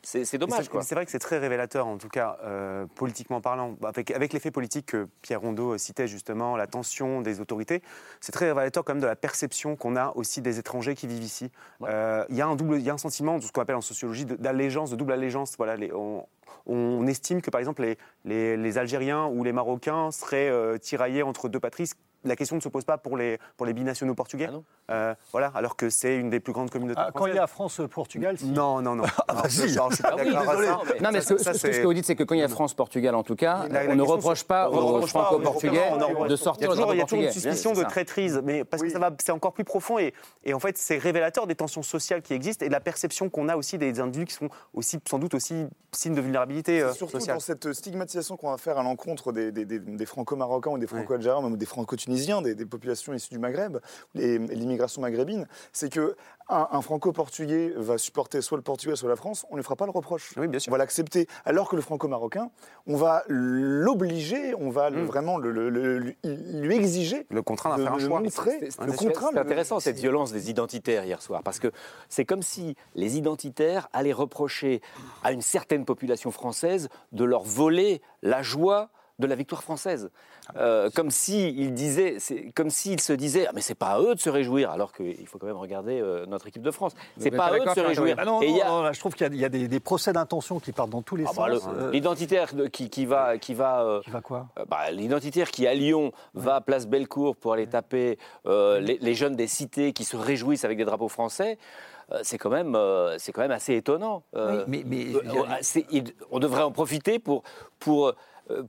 C'est dommage. c'est- vrai que c'est très révélateur, en tout cas, euh, politiquement parlant. Avec, avec l'effet politique que Pierre Rondeau citait justement, la tension des autorités, c'est très révélateur quand même de la perception qu'on a aussi des étrangers qui vivent ici. Euh, Il y, a un double- il y a un sentiment, de ce qu'on appelle en sociologie, de- d'allégeance, de double allégeance. Voilà, les- on, on estime que, par exemple, les, les- les Algériens ou les Marocains seraient euh, tiraillés entre deux patries. La question ne se pose pas pour les, pour les binationaux portugais. Euh, voilà, alors que c'est une des plus grandes communautés Ah, quand il y a France-Portugal, si. Non, non, non. Ah, bah, Non, si. pas Ah oui, d'accord à désolé. ça. Non, mais Ça, ce que, ça, ce que c'est- vous dites, c'est que quand il y a France-Portugal, en tout cas, La- la on ne reproche pas aux franco-portugais de sortir Il y a toujours, il y a toujours une suspicion de traîtrise, mais parce que ça va, c'est encore plus profond et, et en fait c'est révélateur des tensions sociales qui existent et de la perception qu'on a aussi des individus qui sont aussi sans doute aussi signes de vulnérabilité euh, surtout sociale. dans cette stigmatisation qu'on va faire à l'encontre des, des- des- des franco-marocains ou des franco-algériens, même des franco-tunisiens, des, des populations issues du Maghreb, et, et l'immigration maghrébine, c'est que un, un franco-portugais va supporter soit le Portugal, soit la France, on ne lui fera pas le reproche. Oui, bien sûr. On va l'accepter. Alors que le franco-marocain, on va l'obliger, on va le- vraiment le- le- le- lui, lui exiger Le contraindre à de faire un le choix. montrer, C'est- c'est- le c'est- contraindre. C'est intéressant cette violence des identitaires hier soir, parce que c'est comme si les identitaires allaient reprocher à une certaine population française de leur voler la joie de la victoire française. Euh, comme s'ils disaient, c'est comme se disaient, ah, mais c'est pas à eux de se réjouir, alors qu'il faut quand même regarder euh, notre équipe de France. C'est pas à eux de se réjouir. Ah non, Et il y a- non, non, là, je trouve qu'il y a, il y a des, des procès d'intention qui partent dans tous les Ah sens. bah, le- Euh, L'identitaire de- qui, qui va, qui va, euh, qui va quoi? euh, bah, l'identitaire qui à Lyon va à Place Bellecour pour aller taper euh, les, les jeunes des cités qui se réjouissent avec des drapeaux français. euh, C'est quand, même, euh, c'est quand même assez étonnant. Euh, Oui, mais- mais- euh, euh, on devrait en profiter pour, pour, euh,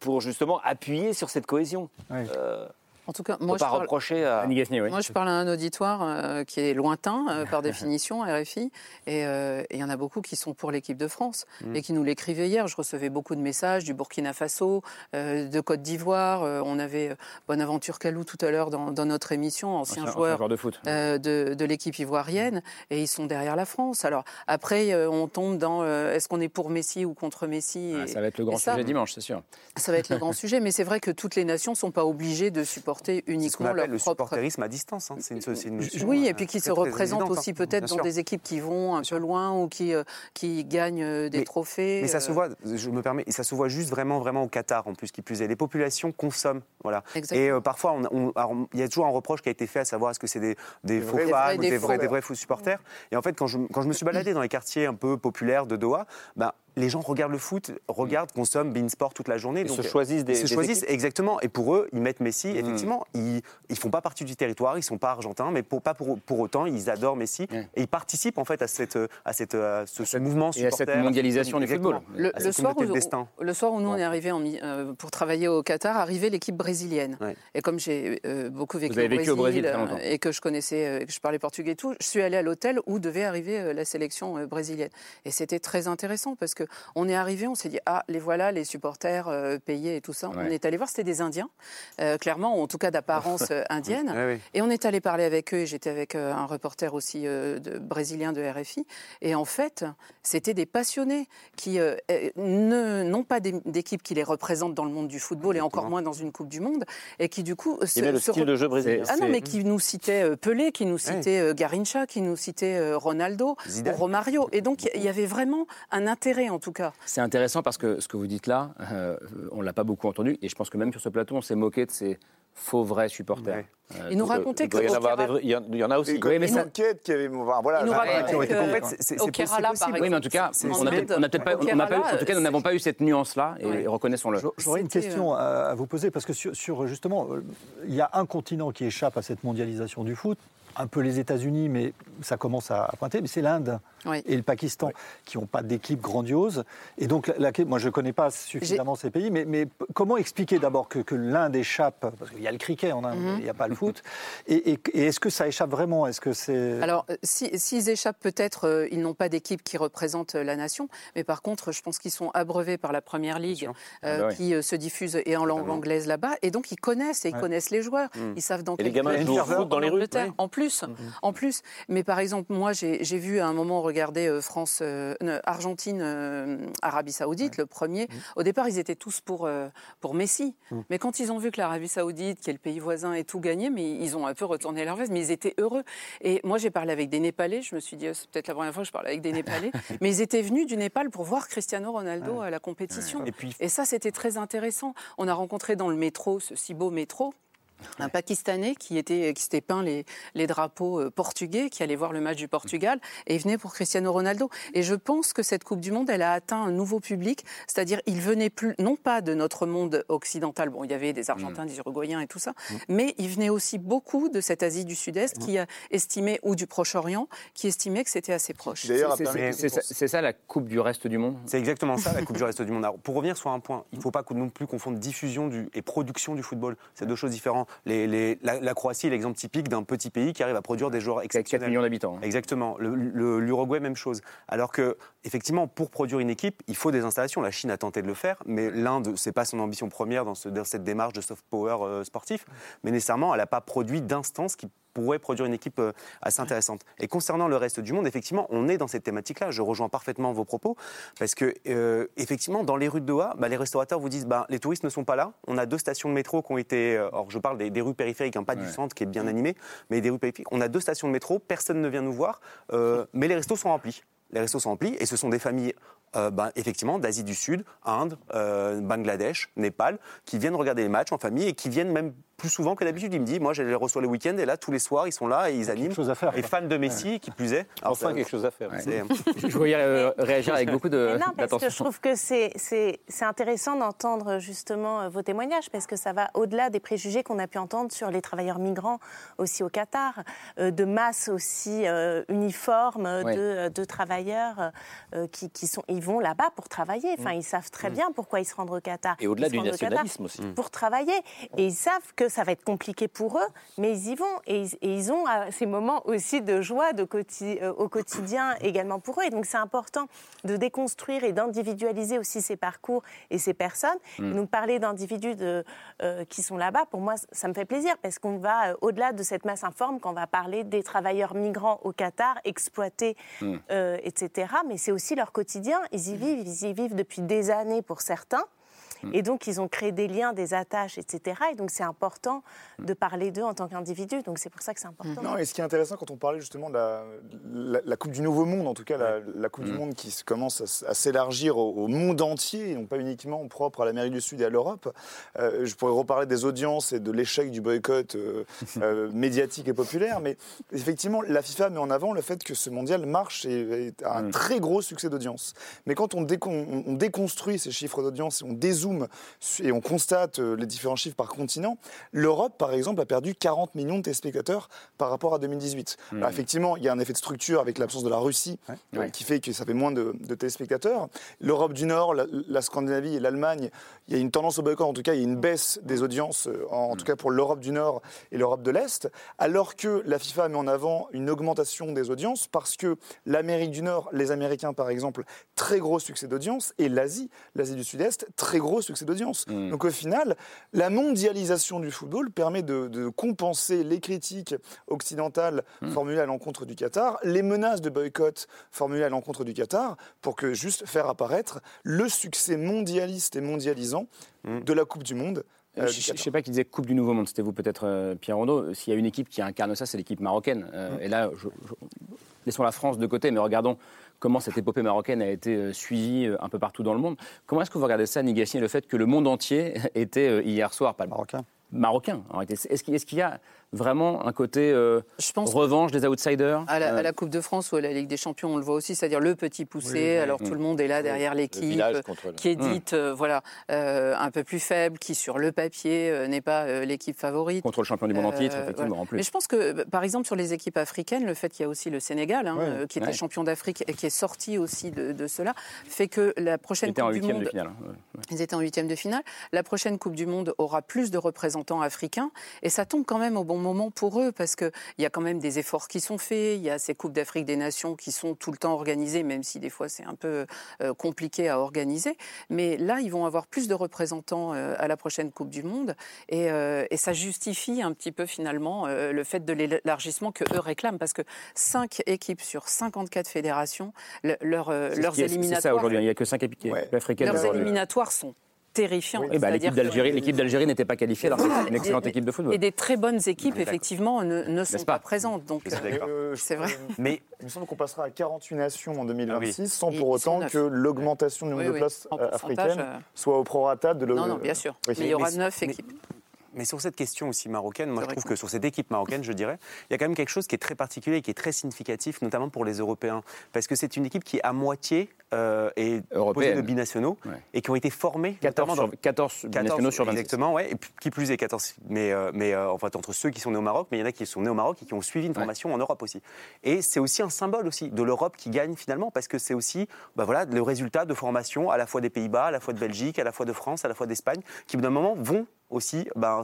pour justement appuyer sur cette cohésion. Euh, En tout cas, on moi, je pas parle- reprocher à... Gasnier, oui. Moi, je parle à un auditoire euh, qui est lointain euh, par définition, RFI, et euh, il y en a beaucoup qui sont pour l'équipe de France Mm. et qui nous l'écrivaient hier. Je recevais beaucoup de messages du Burkina Faso, euh, de Côte d'Ivoire. Euh, on avait euh, Bonaventure Calou tout à l'heure dans, dans notre émission, ancien, joueur, joueur de foot. euh, de, de l'équipe ivoirienne, et ils sont derrière la France. Alors après, euh, on tombe dans euh, est-ce qu'on est pour Messi ou contre Messi Ah, et- ça va être le grand ça, sujet dimanche, c'est sûr. Ça va être le grand sujet, mais c'est vrai que toutes les nations ne sont pas obligées de supporter Uniquement leur le propre supporterisme à distance. hein. C'est une, une notion, oui, euh, et puis qui très, se représentent aussi hein. peut-être dans des équipes qui vont un peu loin ou qui, euh, qui gagnent euh, des Mais- trophées. Mais ça se voit, je me permets, et ça se voit juste vraiment, vraiment au Qatar en plus, qui plus est. Les populations consomment, voilà. Exactement. Et euh, parfois, il y a toujours un reproche qui a été fait à savoir est-ce que c'est des, des faux fans des ou des faux. vrais, des vrais faux supporters. Et en fait, quand je, quand je me suis baladé dans les quartiers un peu populaires de Doha, ben, les gens regardent le foot, regardent, consomment Beansport toute la journée. Ils donc, se choisissent des- ils se des choisissent, équipes. exactement. Et pour eux, ils mettent Messi. Mm. Effectivement, ils ne font pas partie du territoire, ils sont pas argentins, mais pour, pas pour, pour autant, ils adorent Messi. Ouais. Et ils participent en fait à, cette, à, cette, à ce, ce mouvement Et à cette mondialisation du football. Le, soir où, de le soir où nous on est arrivé en mi- euh, pour travailler au Qatar, arrivait l'équipe brésilienne. Ouais. Et comme j'ai euh, beaucoup vécu, Vous avez vécu au Brésil euh, et que je connaissais, euh, que je parlais portugais et tout, je suis allée à l'hôtel où devait arriver euh, la sélection euh, brésilienne. Et c'était très intéressant parce que on est arrivé, on s'est dit ah les voilà les supporters euh, payés et tout ça. On est allé voir, c'était des Indiens, euh, clairement, ou en tout cas d'apparence euh, indienne. Ouais, ouais. Et on est allé parler avec eux, et j'étais avec un reporter aussi de, brésilien de RFI. Et en fait, c'était des passionnés qui ne- n'ont pas d'é- d'équipe qui les représente dans le monde du football et encore moins dans une Coupe du Monde, et qui du coup... se- le style de jeu brésilien. Ah non, mais qui nous citait Pelé, qui nous citait Garincha, qui nous citait Ronaldo, Zidane. ou Romario. Et donc, il y avait vraiment un intérêt, en tout cas. C'est intéressant parce que ce que vous dites là, euh, on ne l'a pas beaucoup entendu, et je pense que même sur ce plateau, on s'est moqué de ces faux vrais supporters. Ouais. Euh, Il nous racontait Il que... doit y en avoir des il y en- il y en a aussi. Et Oui, mais une ça- enquête qui avait. voilà, Il nous ça- racontait qui ont été que- complètes, c'est- possible. par Oui, mais en tout cas, on n'a peut-être pas, on n'a pas eu- en tout cas, nous euh, n'avons pas eu cette nuance-là, et, Ouais. et reconnaissons-le. J'aurais une question à, à vous poser parce que sur, sur, justement, euh, il y a un continent qui échappe à cette mondialisation du foot, un peu les États-Unis, mais ça commence à pointer, mais c'est l'Inde et le Pakistan qui n'ont pas d'équipe grandiose. Et donc, la, la- moi, je ne connais pas suffisamment ces pays, mais, comment expliquer d'abord que, que l'Inde échappe? Parce qu'il y a le cricket en Inde, Mhm. il n'y a pas le foot. Et, et- et est-ce que ça échappe vraiment? Est-ce que c'est. Alors, euh, si- s'ils échappent, peut-être, euh, ils n'ont pas d'équipe qui représente euh, la nation. Mais par contre, je pense qu'ils sont abreuvés par la Première Ligue, euh, Ah bah qui euh, se diffuse et en langue anglaise là-bas. Et donc, ils connaissent, et ils Ouais. connaissent les joueurs. Mm. Ils savent dans Et les gamins jouent au foot dans les rues. En plus, en plus. Mais par exemple, moi, j'ai vu à un moment regarder euh, France, euh, Argentine, euh, Arabie Saoudite, le premier. Au départ, ils étaient tous pour, euh, pour Messi. Mais quand ils ont vu que l'Arabie Saoudite, qui est le pays voisin, et tout gagné, mais ils ont un peu retourné leur veste, mais ils étaient heureux. Et moi, j'ai parlé avec des Népalais. Je me suis dit, oh, c'est peut-être la première fois que je parle avec des Népalais. mais ils étaient venus du Népal pour voir Cristiano Ronaldo à la compétition. Et puis- Et ça, c'était très intéressant. On a rencontré dans le métro, ce si beau métro, un Pakistanais qui, était, qui s'était peint les, les drapeaux euh, portugais, qui allait voir le match du Portugal, et il venait pour Cristiano Ronaldo. Et je pense que cette Coupe du Monde, elle a atteint un nouveau public, c'est-à-dire il venait plus, non pas de notre monde occidental, bon, il y avait des Argentins, des Uruguayens et tout ça, mais il venait aussi beaucoup de cette Asie du Sud-Est qui a estimé, ou du Proche-Orient, qui estimait que c'était assez proche. C'est- c'est- ça la Coupe du reste du monde? C'est exactement ça, la Coupe du reste du monde. Alors, pour revenir sur un point, il ne faut pas non plus confondre diffusion du, et production du football. C'est deux choses différentes. Les- les- la, la Croatie est l'exemple typique d'un petit pays qui arrive à produire des joueurs exceptionnels. 4 millions d'habitants. hein. Exactement. L'Uruguay, même chose. Alors que, effectivement, pour produire une équipe, il faut des installations. La Chine a tenté de le faire, mais l'Inde, c'est pas son ambition première dans, ce- dans cette démarche de soft power euh, sportif. Mais nécessairement, elle n'a pas produit d'instance qui pourrait produire une équipe euh, assez intéressante. Et concernant le reste du monde, effectivement, on est dans cette thématique-là. Je rejoins parfaitement vos propos parce que, euh, effectivement, dans les rues de Doha, bah, les restaurateurs vous disent, bah, les touristes ne sont pas là. On a deux stations de métro qui ont été, euh, alors je parle des, des rues périphériques, hein, pas du centre qui est bien animé, mais des rues périphériques. On a deux stations de métro, personne ne vient nous voir, euh, mais les restos sont remplis. Les restos sont remplis et ce sont des familles, euh, bah, effectivement, d'Asie du Sud, Inde, euh, Bangladesh, Népal, qui viennent regarder les matchs en famille et qui viennent même plus souvent que d'habitude. Il me dit, moi, je les reçois le week-end et là, tous les soirs, ils sont là et ils animent. chose à faire, Et fans de Messi, qui plus est. Alors, Enfin, ça- quelque chose à faire. Je voyais euh, réagir avec beaucoup de- Mais non, parce que je trouve que c'est- c'est c'est intéressant d'entendre justement euh, vos témoignages, parce que ça va au-delà des préjugés qu'on a pu entendre sur les travailleurs migrants aussi au Qatar, euh, de masse aussi euh, uniforme euh, Ouais. de, de travailleurs euh, qui, qui sont, ils vont là-bas pour travailler. Enfin, Mm. ils savent très Mm. bien pourquoi ils se rendent au Qatar. Et au-delà du au nationalisme aussi. Pour travailler. Et ils savent que ça va être compliqué pour eux, mais ils y vont. Et ils, et ils ont euh, ces moments aussi de joie de euh, au quotidien également pour eux. Et donc c'est important de déconstruire et d'individualiser aussi ces parcours et ces personnes. Mm. Et donc parler d'individus euh, qui sont là-bas, pour moi, ça me fait plaisir parce qu'on va euh, au-delà de cette masse informe, qu'on va parler des travailleurs migrants au Qatar, exploités, Mm. euh, etc. Mais c'est aussi leur quotidien. Ils y vivent, ils y vivent depuis des années pour certains. Et donc, ils ont créé des liens, des attaches, etc. Et donc, c'est important de parler d'eux en tant qu'individus. Donc, c'est pour ça que c'est important. Non, et ce qui est intéressant quand on parlait justement de la, la- la Coupe du Nouveau Monde, en tout cas la, la Coupe du Monde qui commence à, s'élargir au, au monde entier, et non pas uniquement propre à l'Amérique du Sud et à l'Europe, euh, je pourrais reparler des audiences et de l'échec du boycott euh, euh, médiatique et populaire, mais effectivement, la FIFA met en avant le fait que ce mondial marche et, et a un très gros succès d'audience. Mais quand on, décon- on- on déconstruit ces chiffres d'audience et on dézoome et on constate euh, les différents chiffres par continent, l'Europe, par exemple, a perdu 40 millions de téléspectateurs par rapport à 2018. Mm. Alors, effectivement, il y a un effet de structure avec l'absence de la Russie euh, Ouais. qui fait que ça fait moins de, de téléspectateurs. L'Europe du Nord, la, la Scandinavie et l'Allemagne, il y a une tendance au boycott, en tout cas, il y a une baisse des audiences, euh, en, en tout cas pour l'Europe du Nord et l'Europe de l'Est, alors que la FIFA met en avant une augmentation des audiences parce que l'Amérique du Nord, les Américains par exemple, très gros succès d'audience, et l'Asie, l'Asie du Sud-Est, très gros succès d'audience. Donc au final, la mondialisation du football permet de, de compenser les critiques occidentales formulées à l'encontre du Qatar, les menaces de boycott formulées à l'encontre du Qatar, pour que juste faire apparaître le succès mondialiste et mondialisant de la Coupe du Monde. euh, je ne sais pas qui disait Coupe du Nouveau Monde, c'était vous peut-être euh, Pierre Rondeau. S'il y a une équipe qui incarne ça, c'est l'équipe marocaine. Euh, Et là, je- je- laissons la France de côté, mais regardons comment cette épopée marocaine a été euh, suivie euh, un peu partout dans le monde. Comment est-ce que vous regardez ça, Nigassine, le fait que le monde entier était euh, hier soir, pas marocain Marocain. qu'il est-ce qu'il y a vraiment un côté euh, revanche des outsiders À la, euh, à la Coupe de France ou à la Ligue des Champions, on le voit aussi, c'est-à-dire le petit poussé. Oui, oui, alors oui. tout le monde est là derrière l'équipe, village contre le- qui est Mm. dite euh, voilà euh, un peu plus faible, qui sur le papier euh, n'est pas euh, l'équipe favorite. contre le champion du monde en titre, effectivement, voilà. en plus. Mais je pense que, bah, par exemple, sur les équipes africaines, le fait qu'il y a aussi le Sénégal, hein, Ouais. euh, qui était Ouais. champion d'Afrique et qui est sorti aussi de, de cela, fait que la prochaine en Coupe du huitième Monde. de finale. hein. Ouais. Ils étaient en huitième de finale. La prochaine Coupe du Monde aura plus de représentants africains et ça tombe quand même au bon moment pour eux parce qu'il y a quand même des efforts qui sont faits. Il y a ces Coupes d'Afrique des Nations qui sont tout le temps organisées, même si des fois c'est un peu euh, compliqué à organiser. Mais là, ils vont avoir plus de représentants euh, à la prochaine Coupe du Monde et, euh, et ça justifie un petit peu finalement euh, le fait de l'élargissement que eux réclament parce que 5 équipes sur 54 fédérations, leur, euh, leurs C'est ça aujourd'hui, il n'y a que 5 équipes africaines. leurs éliminatoires sont Eh ben, C'est-à-dire l'équipe d'Algérie, l'équipe d'Algérie n'était pas qualifiée alors que c'est une Et- excellente équipe de football. Et des très bonnes équipes, effectivement, ne, ne sont pas, pas présentes. Donc, euh, c'est vrai. Mais Il me semble qu'on passera à 48 nations en 2026 sans Ils- pour autant que l'augmentation du nombre Oui, de oui. places euh, africaines euh, soit au prorata de Non, non, bien sûr. Oui. Mais il y aura Mais- neuf mais- équipes. Mais sur cette question aussi marocaine, moi je trouve que- que sur cette équipe marocaine, je dirais, il y a quand même quelque chose qui est très particulier et qui est très significatif, notamment pour les Européens. Parce que c'est une équipe qui est à moitié euh, composée Européenne. de binationaux Ouais. et qui ont été formés 14 notamment sur, dans- 14 nationaux sur 26. Exactement, ouais. Et puis, qui plus est 14. Mais, euh, mais euh, en fait, entre ceux qui sont nés au Maroc, mais il y en a qui sont nés au Maroc et qui ont suivi une formation en Europe aussi. Et c'est aussi un symbole aussi de l'Europe qui gagne finalement, parce que c'est aussi bah voilà, le résultat de formation à la fois des Pays-Bas, à la fois de Belgique, à la fois de France, à la fois d'Espagne, qui d'un moment vont aussi ben,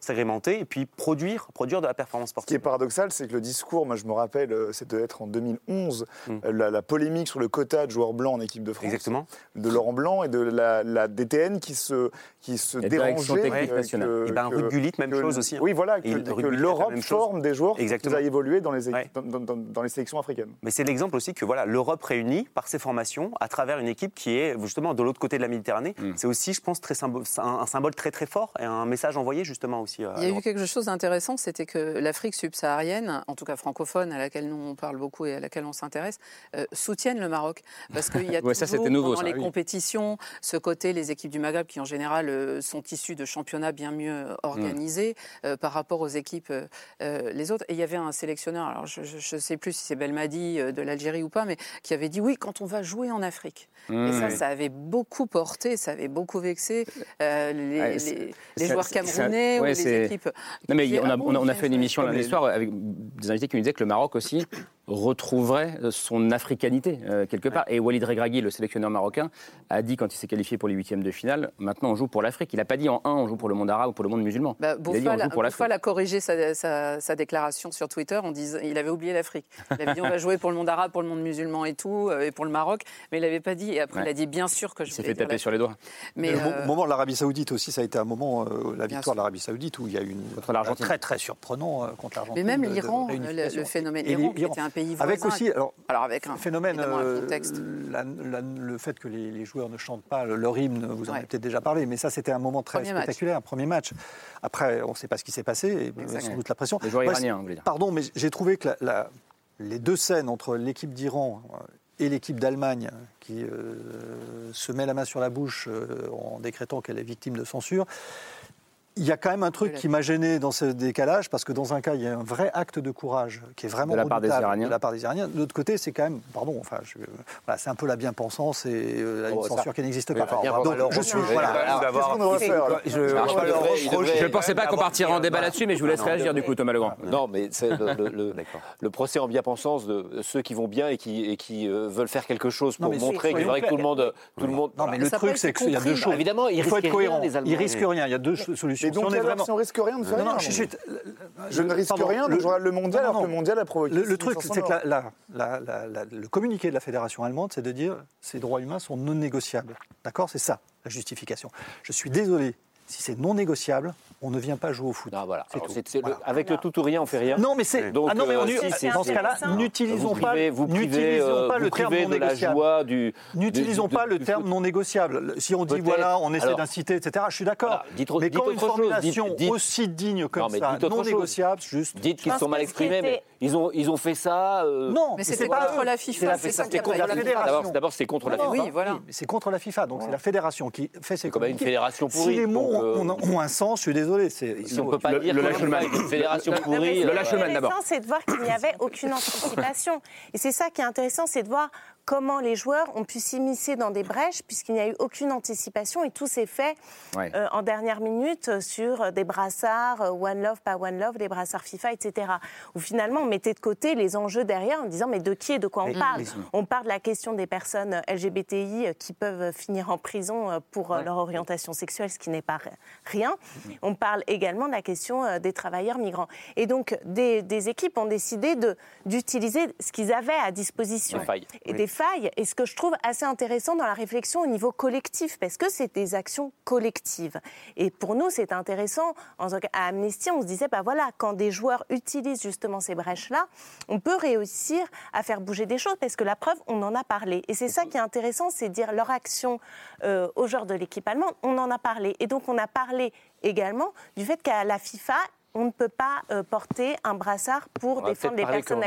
s'agrémenter et puis produire, produire de la performance Ce qui est sportive. paradoxal, c'est que le discours, moi je me rappelle, euh, c'est de être en 2011, Mm. euh, la, la polémique sur le quota de joueurs blancs en équipe de France, Exactement. de Laurent Blanc et de la, la DTN qui se, qui se La dérangeait. technique euh, nationale. que- Et ben, que- même que- chose aussi. hein. Oui, voilà, que, l'Europe forme des joueurs Exactement. qui a évolué dans les, équipes- Ouais. dans, dans- dans les sélections africaines. Mais c'est l'exemple aussi que voilà, l'Europe réunie par ses formations à travers une équipe qui est justement de l'autre côté de la Méditerranée. Mm. C'est aussi, je pense, très un, un symbole très très fort et un message envoyé justement aussi. à Il y a eu quelque chose d'intéressant, c'était que l'Afrique subsaharienne, en tout cas francophone, à laquelle nous on parle beaucoup et à laquelle on s'intéresse, euh, soutiennent le Maroc. Parce qu'il y a Ouais, ça, toujours, nouveau, pendant ça, les oui. compétitions, ce côté, les équipes du Maghreb, qui en général euh, sont issues de championnats bien mieux organisés euh, par rapport aux équipes euh, euh, les autres. Et il y avait un sélectionneur, alors je ne sais plus si c'est Belmadi euh, de l'Algérie ou pas, mais qui avait dit oui, quand on va jouer en Afrique. Mmh, et ça, oui. ça avait beaucoup porté, ça avait beaucoup vexé euh, les, Ouais, les- c'est- les c'est- joueurs camerounais ouais, ou les équipes. Non, mais Qui- on a, ah bon, on a- on a ils fait une émission lundi soir avec des invités qui nous disaient que le Maroc aussi retrouverait son africanité euh, quelque part. Et Walid Regragui, le sélectionneur marocain, a dit quand il s'est qualifié pour les huitièmes de finale, maintenant on joue pour l'Afrique. Il n'a pas dit en un on joue pour le monde arabe ou pour le monde musulman. Bah, il a a corrigé sa, sa- sa déclaration sur Twitter en disant il avait oublié l'Afrique. Il avait dit on va jouer pour le monde arabe, pour le monde musulman et tout, euh, et pour le Maroc, mais il n'avait pas dit. Et après, Ouais. il a dit bien sûr que je Il s'est fait taper sur les doigts. Mais, Mais euh, Au moment de l'Arabie Saoudite aussi, ça a été un moment, euh, la victoire de l'Arabie Saoudite, où il y a eu une Contre l'Argentine. très très surprenant euh, contre l'Argentine. Mais même l'Iran, le, le phénomène Iran, qui l'Iran. était un pays voisin. Avec aussi, alors, alors avec un phénomène, un euh, contexte. la- la- le fait que les, les joueurs ne chantent pas leur hymne, vous en Ouais. avez peut-être déjà parlé, mais ça c'était un moment très Premier match. spectaculaire, un premier match. Après, on ne sait pas ce qui s'est passé, et Exact. sans doute la pression. Les joueurs iraniens, vous voulez dire. Pardon, mais j'ai trouvé que la- la- les deux scènes entre l'équipe d'Iran euh, et l'équipe d'Allemagne, qui euh, se met la main sur la bouche euh, en décrétant qu'elle est victime de censure, il y a quand même un truc qui m'a gêné dans ce décalage, parce que dans un cas, il y a un vrai acte de courage qui est vraiment De la part des Iraniens. de la part des Iraniens. De l'autre côté, c'est quand même, pardon, enfin, je- voilà, c'est un peu la bien-pensance et euh, une Oh, ça- censure qui n'existe Oui, pas. enfin, Donc, pensance. je suis, voilà. Je, il il ne pensais pas qu'on partirait en débat là-dessus, mais je vous laisse réagir du coup, Thomas Legrand. Non, mais c'est le, procès en bien-pensance de ceux qui vont bien et qui, euh, veulent faire quelque chose pour montrer que c'est soyons vrai que tout le monde. Tout le monde Non, mais le truc, c'est qu'il y a deux choses. Évidemment, il faut être cohérent. rien, les Allemands. Ils risquent rien. Il y a deux solutions. Et donc, Si on vraiment- si on risque rien, on ne fait Non, rien. non, chut, chut. Je ne risque Pardon, rien, le- je regarde le mondial, Non, alors non, que le mondial a provoqué. Le, le 6500 truc, c'est que morts. la- la- la- la- le communiqué de la Fédération allemande, c'est de dire ces droits humains sont non négociables. D'accord? C'est ça, la justification. Je suis désolé, si c'est non négociable, on ne vient pas jouer au foot. Non, voilà. C'est Alors, tout. c'est- c'est le- Voilà. avec le tout ou rien, on fait rien. Non, mais c'est. Donc, ah non, mais on- euh, si, c'est dans ce cas-là, n'utilisons vous pas, vous privez, n'utilisons euh, pas vous le terme non négociable. joie du. N'utilisons du- pas du- le du terme foot. non négociable. Si on dit Peut-être. voilà, on essaie Alors- d'inciter, etc., je suis d'accord. Voilà. Dites- mais dites quand une autre chose. formulation aussi digne comme Non, mais ça, dites autre non chose. négociable, juste. Dites qu'ils sont mal exprimés, mais Ils ont, ils ont fait ça. euh, Non, Mais c'est c'était pas contre eux. la FIFA, C'est ça contre la fédération. D'abord, c'est contre la FIFA. Oui, voilà. C'est contre la FIFA, donc c'est la fédération qui fait ses même une fédération Si pourrie. les mots donc, euh, ont, un sens, je suis désolé. c'est- Si on peut pas Le- dire le que Lachman. c'est une fédération Le- pourrie. ce euh, qui est Lachman, d'abord. intéressant, c'est de voir qu'il n'y avait aucune anticipation. Et c'est ça qui est intéressant, c'est de voir comment les joueurs ont pu s'immiscer dans des brèches puisqu'il n'y a eu aucune anticipation et tout s'est fait Ouais. euh, en dernière minute euh, sur des brassards euh, One Love, pas One Love, des brassards FIFA, etc. Où finalement on mettait de côté les enjeux derrière en disant mais de qui et de quoi on parle? On parle de la question des personnes LGBTI qui peuvent finir en prison pour leur orientation sexuelle, ce qui n'est pas rien. On parle également de la question des travailleurs migrants. Et donc des, des équipes ont décidé d'utiliser ce qu'ils avaient à disposition Des failles. et des failles. Et ce que je trouve assez intéressant dans la réflexion au niveau collectif, parce que c'est des actions collectives. Et pour nous, c'est intéressant. Qu'à Amnesty, on se disait, bah voilà, quand des joueurs utilisent justement ces brèches-là, on peut réussir à faire bouger des choses, parce que la preuve, on en a parlé. Et c'est ça qui est intéressant, c'est dire leur action euh, aux joueurs de l'équipe allemande, on en a parlé. Et donc, on a parlé également du fait qu'à la FIFA, on ne peut pas euh, porter un brassard pour défendre les personnes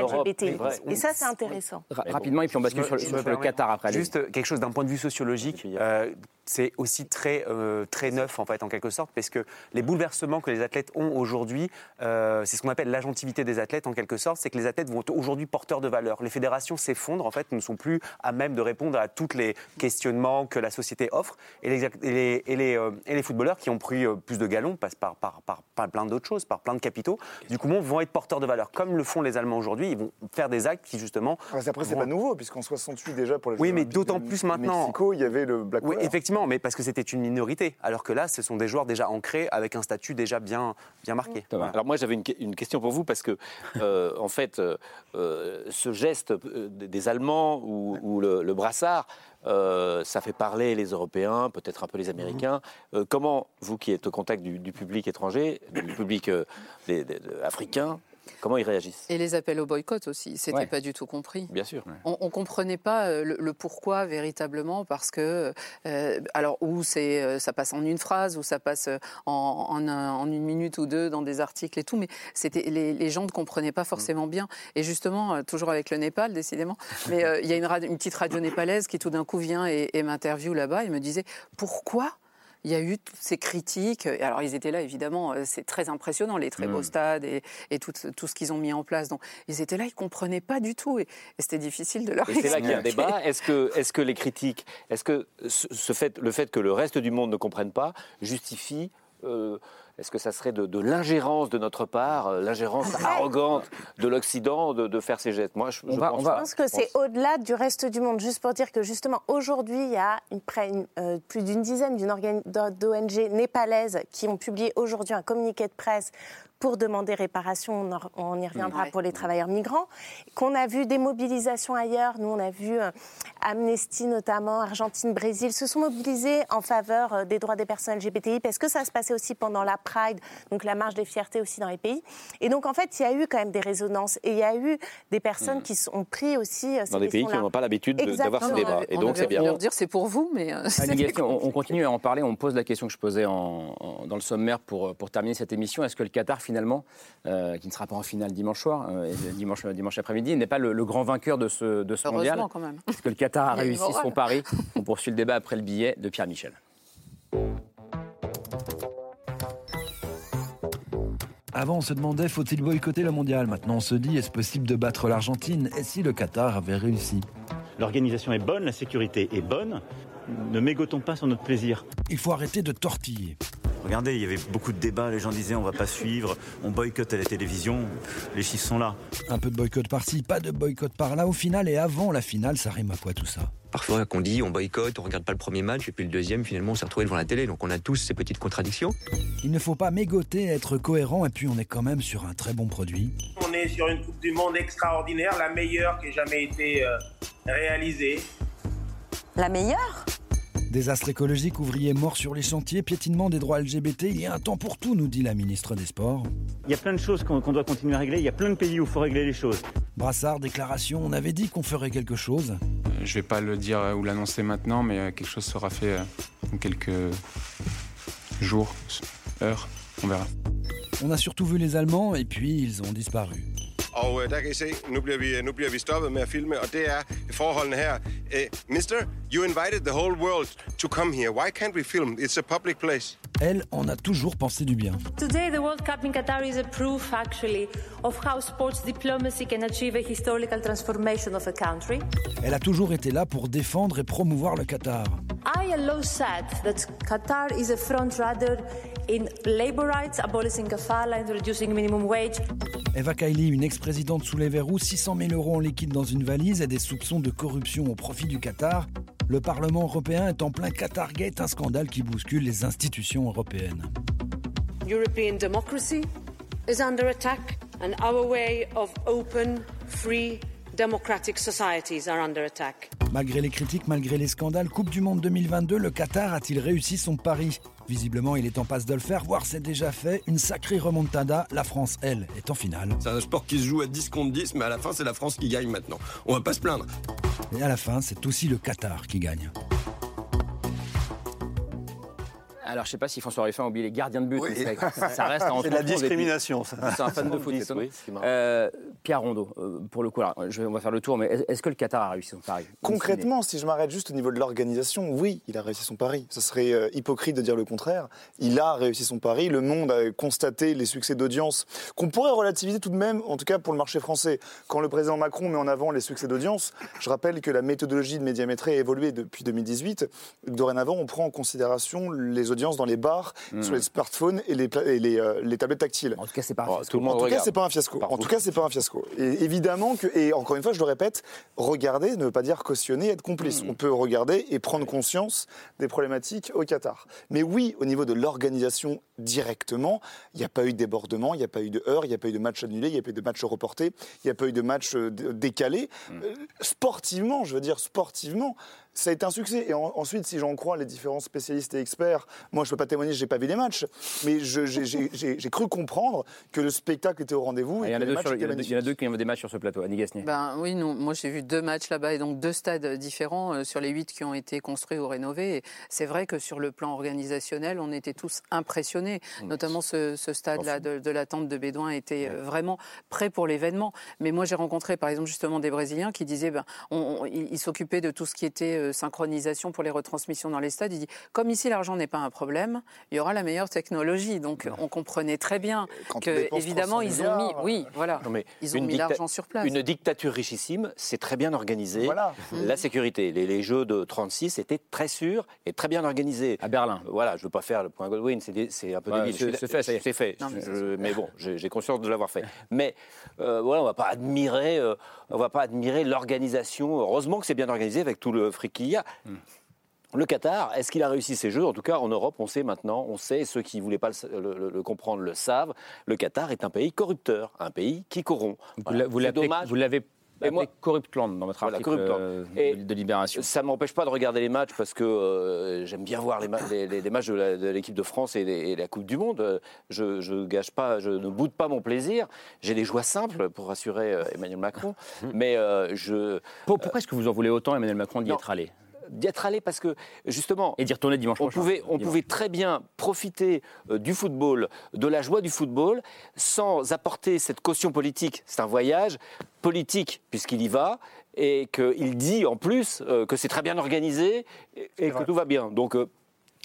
vrai. Et ça, c'est intéressant. Ra- Rapidement, et puis on bascule sur, sur le Qatar après. Juste quelque chose d'un point de vue sociologique, euh, c'est aussi très, euh, très neuf en fait en quelque sorte, parce que les bouleversements que les athlètes ont aujourd'hui, euh, c'est ce qu'on appelle l'agentivité des athlètes en quelque sorte, c'est que les athlètes vont être aujourd'hui porteurs de valeur. Les fédérations s'effondrent en fait, ne sont plus à même de répondre à tous les questionnements que la société offre, et les, et les, et les, euh, et les footballeurs qui ont pris euh, plus de galons passent par, par, par, par plein d'autres choses, par plein de capitaux, du coup vont être porteurs de valeur, comme le font les Allemands aujourd'hui, ils vont faire des actes qui justement Ah, Après, c'est vont- pas nouveau, puisqu'en 68 déjà, pour les Oui, mais d'autant de plus maintenant. Mexico, il y avait le Black Oui, effectivement, mais parce que c'était une minorité. Alors que là, ce sont des joueurs déjà ancrés avec un statut déjà bien, bien marqué. Voilà. Alors moi j'avais une, une question pour vous parce que euh, en fait euh, euh, ce geste des Allemands ou, ou le, le brassard euh, ça fait parler les Européens, peut-être un peu les Américains. Euh, comment vous qui êtes au contact du, du public étranger, du public euh, des- des- des- africain, comment ils réagissent? Et les appels au boycott aussi, c'était Ouais. pas du tout compris. Bien sûr. On, on comprenait pas euh, le, le pourquoi véritablement parce que euh, alors où c'est euh, ça passe en une phrase ou ça passe en, en un- en une minute ou deux dans des articles et tout, mais c'était les, les gens ne comprenaient pas forcément bien. Et justement, toujours avec le Népal, décidément, mais euh, il y a une, radio- une petite radio népalaise qui tout d'un coup vient et, et m'interviewe là-bas et me disait pourquoi il y a eu toutes ces critiques. Et Alors, ils étaient là, évidemment, euh, c'est très impressionnant, les très beaux Mm. stades et, et tout, tout ce qu'ils ont mis en place. Donc, ils étaient là, ils ne comprenaient pas du tout. Et, et c'était difficile de leur Et c'est là qu'il y a un expliquer. débat. Est-ce que, est que les critiques, est-ce que ce ce fait, le fait que le reste du monde ne comprenne pas justifie euh, est-ce que ça serait de, de l'ingérence de notre part, euh, l'ingérence arrogante de l'Occident de, de faire ces gestes? Moi, je, je pense Je pas. pense que c'est au-delà du reste du monde. Juste pour dire que justement, aujourd'hui, il y a une, près, une- euh, plus d'une dizaine d'ONG népalaises qui ont publié aujourd'hui un communiqué de presse pour demander réparation, on, y reviendra Ouais. pour les travailleurs migrants, qu'on a vu des mobilisations ailleurs. Nous, on a vu euh, Amnesty notamment, Argentine, Brésil, se sont mobilisés en faveur euh, des droits des personnes LGBTI parce que ça se passait aussi pendant la Pride, donc la marche des fiertés aussi dans les pays. Et donc, en fait, il y a eu quand même des résonances et il y a eu des personnes qui ont pris aussi euh, ces Dans des pays qui n'ont pas l'habitude de- d'avoir ces débats. Et On donc, c'est bien. leur dire c'est pour vous, mais euh, on, continue à en parler. On pose la question que je posais en- en- dans le sommaire pour, pour terminer cette émission. Est-ce que le Qatar, finalement, euh, qui ne sera pas en finale dimanche soir, euh, et dimanche, dimanche après-midi, n'est pas le, le grand vainqueur de ce, de ce mondial quand même. Est-ce que le Qatar a réussi son pari On poursuit le débat après le billet de Pierre Michel. Avant, on se demandait faut-il boycotter le mondial? Maintenant, on se dit est-ce possible de battre l'Argentine? Et si le Qatar avait réussi? L'organisation est bonne, la sécurité est bonne. Ne mégotons pas sur notre plaisir. Il faut arrêter de tortiller. Regardez, il y avait beaucoup de débats, les gens disaient on va pas suivre, on boycotte à la télévision, les chiffres sont là. Un peu de boycott par-ci, pas de boycott par-là. Au final et avant la finale, ça rime à quoi tout ça? Parfois qu'on dit on boycotte, on regarde pas le premier match et puis le deuxième finalement on s'est retrouvé devant la télé. Donc on a tous ces petites contradictions. Il ne faut pas mégoter, être cohérent, et puis on est quand même sur un très bon produit. On est sur une Coupe du Monde extraordinaire, la meilleure qui ait jamais été euh, réalisée. La meilleure? Désastre écologique, ouvriers morts sur les chantiers, piétinement des droits LGBT, il y a un temps pour tout, nous dit la ministre des Sports. Il y a plein de choses qu'on doit continuer à régler. Il y a plein de pays où il faut régler les choses. Brassard, déclaration, on avait dit qu'on ferait quelque chose. Je vais pas le dire euh, ou l'annoncer maintenant, mais euh, quelque chose sera fait euh, dans quelques jours, heures, on verra. On a surtout vu les Allemands, et puis ils ont disparu. Og øh, der kan I se, nu bliver, vi, nu bliver vi stoppet med at filme, og det er forholdene her. Øh, mister, you invited the whole world to come here. Why can't we film? It's a public place. Elle en a toujours pensé du bien. Today, the World Cup in Qatar is a proof, actually, of how sports diplomacy can achieve a historical transformation of a country. Elle a toujours été là pour défendre et promouvoir le Qatar. ILO said that Qatar is a front runner in labor rights, abolishing kafala and reducing minimum wage. Eva Kaili, une ex-présidente sous les verrous, 600 000 euros en liquide dans une valise et des soupçons de corruption au profit du Qatar. Le Parlement européen est en plein Qatargate, un scandale qui bouscule les institutions européennes. European democracy is under attack, and our way of open, free, democratic societies are under attack. Malgré les critiques, malgré les scandales, Coupe du Monde 2022, le Qatar a-t-il réussi son pari? Visiblement, il est en passe de le faire, voire c'est déjà fait. Une sacrée remontada. La France, elle, est en finale. C'est un sport qui se joue à 10 contre 10, mais à la fin, c'est la France qui gagne maintenant. On va pas se plaindre. Et à la fin, c'est aussi le Qatar qui gagne. Alors, je sais pas si François Ruffin a oublié les gardiens de but. ça, ça reste en C'est de la discrimination, ça. C'est un fan de foot, c'est oui. Euh, Pierre Rondeau, euh, pour le coup, alors, je vais, on va faire le tour, mais est- est-ce que le Qatar a réussi son pari? Concrètement, si je m'arrête juste au niveau de l'organisation, oui, il a réussi son pari. Ce serait euh, hypocrite de dire le contraire. Il a réussi son pari. Le monde a constaté les succès d'audience qu'on pourrait relativiser tout de même, en tout cas pour le marché français. Quand le président Macron met en avant les succès d'audience, je rappelle que la méthodologie de médiamétrie a évolué depuis 2018. Dorénavant, on prend en considération les audiences dans les bars, Mm. sur les smartphones et les, pla- et les, euh, les tablettes tactiles. En tout cas, c'est pas un Oh, fiasco. tout le monde En tout cas, c'est pas un fiasco. Par En tout cas, c'est pas un fiasco. Et évidemment que, et encore une fois, je le répète, regarder ne veut pas dire cautionner, être complice. Hmm. On peut regarder et prendre conscience des problématiques au Qatar. Mais oui, au niveau de l'organisation directement, il n'y a pas eu de débordement, il n'y a pas eu de heurts, il n'y a pas eu de match annulé, il n'y a pas eu de match reporté, il n'y a pas eu de match euh, décalé. Hmm. Euh, sportivement, je veux dire sportivement, ça a été un succès. Et en- ensuite, si j'en crois les différents spécialistes et experts, moi je peux pas témoigner, j'ai pas vu les matchs, mais j'ai- cru comprendre que le spectacle était au rendez-vous. Ah, Il y, en a deux qui ont des matchs sur ce plateau. Annie Gasnier. Ben oui, non, moi j'ai vu deux matchs là-bas et donc deux stades différents euh, sur les huit qui ont été construits ou rénovés. Et C'est vrai que sur le plan organisationnel, on était tous impressionnés. Notamment ce, ce stade-là de, de la tente de Bédouin était euh, vraiment prêt pour l'événement. Mais moi j'ai rencontré par exemple justement des Brésiliens qui disaient, ben, on- on- ils ils s'occupaient de tout ce qui était euh, synchronisation pour les retransmissions dans les stades. Ils disent, comme ici l'argent n'est pas un problème, il y aura la meilleure technologie. Donc on comprenait très bien Quand que évidemment 300 ils ont mis, oui, voilà, Non, mais ils ont une mis l'argent sur place. Une dictature richissime, c'est très bien organisé. Voilà. La sécurité, les, les jeux de 36 étaient très sûrs et très bien organisés. À Berlin. Voilà, je ne veux pas faire le point Goldwyn, c'est un peu Ouais, débile. c'est- fait. C'est fait. Non, mais Je- mais bon, j'ai conscience de l'avoir fait. Mais euh, voilà, on ne va pas admirer, euh, on va pas admirer l'organisation. Heureusement que c'est bien organisé avec tout le fric qu'il y a. Le Qatar, est-ce qu'il a réussi ses jeux? En tout cas, en Europe, on sait maintenant, on sait, ceux qui ne voulaient pas le, le- le comprendre le savent, le Qatar est un pays corrupteur, un pays qui corrompt. Voilà. vous l'avez Et appelé moi- Corruptland dans votre article Corruptland. euh, de, de Libération. Ça ne m'empêche pas de regarder les matchs parce que euh, j'aime bien voir les, ma- les- les- les matchs de de l'équipe de France et, les- et la Coupe du Monde. Je, je gâche pas, je ne boude pas mon plaisir. J'ai des joies simples pour rassurer euh, Emmanuel Macron, mais euh, je Pourquoi est-ce que vous en voulez autant, Emmanuel Macron, d'y être allé? D'y être allé parce que justement Et d'y retourner dimanche on prochain pouvait, on Dimanche. pouvait très bien profiter euh, du football, de la joie du football, sans apporter cette caution politique. C'est un voyage politique, puisqu'il y va, et qu'il dit en plus euh, que c'est très bien organisé et, et que tout va bien. Donc. euh,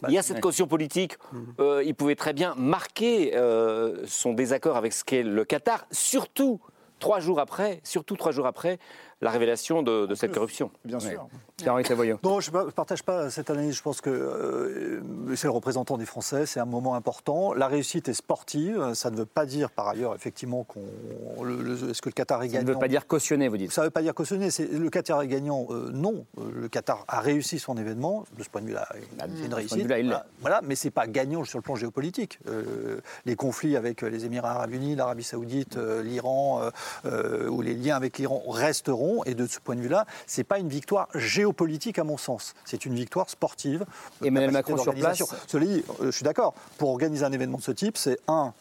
il y a cette caution politique. Euh, il pouvait très bien marquer euh, son désaccord avec ce qu'est le Qatar, surtout trois jours après, surtout trois jours après la révélation de, de cette corruption. Bien sûr. Pierre-Henri Savoyot. Non, je ne partage pas cette analyse. Je pense que euh, c'est le représentant des Français, c'est un moment important. La réussite est sportive. Ça ne veut pas dire, par ailleurs, effectivement, qu'on. le- le- Est-ce que le Qatar est Ça gagnant ne veut pas dire cautionner, vous dites. Ça ne veut pas dire cautionner. Le Qatar est gagnant, euh, non. Euh, Le Qatar a réussi son événement. De ce point de vue-là, c'est une Bah, de ce réussite. point de vue-là, il. Voilà. Voilà, mais c'est pas gagnant sur le plan géopolitique. Euh, les conflits avec les Émirats arabes unis, l'Arabie saoudite, euh, l'Iran, euh, euh, ou les liens avec l'Iran resteront. Et de ce point de vue-là, c'est pas une victoire géopolitique à mon sens. C'est une victoire sportive. Emmanuel Capacité Macron sur place Cela dit, euh, je suis d'accord. Pour organiser un événement de ce type, c'est un,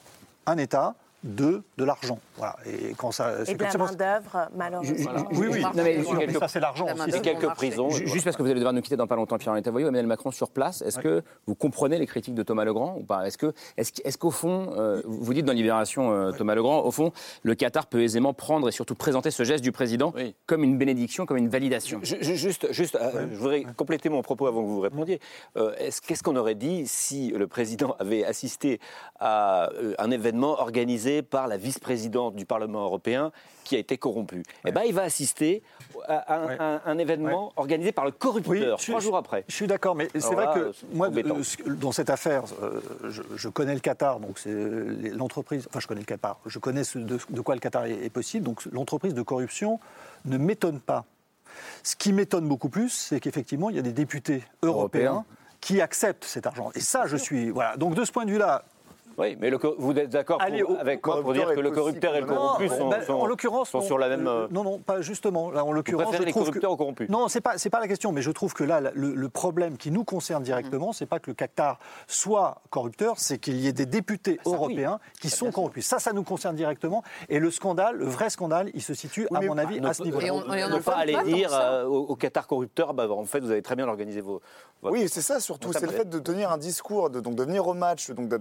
un État de, de l'argent. Voilà. Et quand ça, Et c'est de la main-d'œuvre, malheureusement. Oui, oui, Non, mais- bien sûr, mais ça c'est l'argent. La. Et quelques prisons. Ju- Juste parce que vous allez devoir nous quitter dans pas longtemps, Pierre Voyou, Emmanuel Macron sur place, est-ce que vous comprenez les critiques de Thomas Legrand ou pas? Est-ce que, est-ce, qu'- est-ce qu'au fond, euh, vous dites dans Libération, euh, Thomas Legrand, au fond, le Qatar peut aisément prendre et surtout présenter ce geste du président Oui. comme une bénédiction, comme une validation? Ju- ju- Juste, juste euh, je voudrais compléter mon propos avant que vous répondiez. Euh, est-ce- Qu'est-ce qu'on aurait dit si le président avait assisté à un événement organisé par la vice-présidente du Parlement européen qui a été corrompue Eh ben, il va assister à un, Ouais. un- un événement organisé par le corrupteur trois jours après. Je suis d'accord, mais c'est vrai là, que moi, euh, dans cette affaire, euh, je, je connais le Qatar, donc c'est l'entreprise. Enfin, je connais le Qatar. Je connais ce- de, de quoi le Qatar est, est possible. Donc l'entreprise de corruption ne m'étonne pas. Ce qui m'étonne beaucoup plus, c'est qu'effectivement, il y a des députés européens, Européens. qui acceptent cet argent. Et ça, je suis. Voilà. Donc de ce point de vue-là, Oui, mais le vous êtes d'accord avec moi pour dire que le corrupteur et le corrompu Non, sont, ben, sont- en l'occurrence, sont non. sur la même. Euh, non, non, pas justement. Là, en l'occurrence, je les trouve que- corrupteurs aux corrompus Non, c'est pas c'est pas la question, mais je trouve que là, le, le problème qui nous concerne directement, c'est pas que le Qatar soit corrupteur, c'est qu'il y ait des députés oui. européens qui Ça, sont corrompus. Ça, ça nous concerne directement. Et le scandale, le vrai scandale, il se situe, à mon avis, à ce niveau-là. Et on- ne en pas aller dire que euh, au, Qatar corrupteur, bah, en fait, vous avez très bien organisé vos. Oui, c'est ça surtout. C'est le fait de tenir un discours, de, donc de venir au match, donc d'a-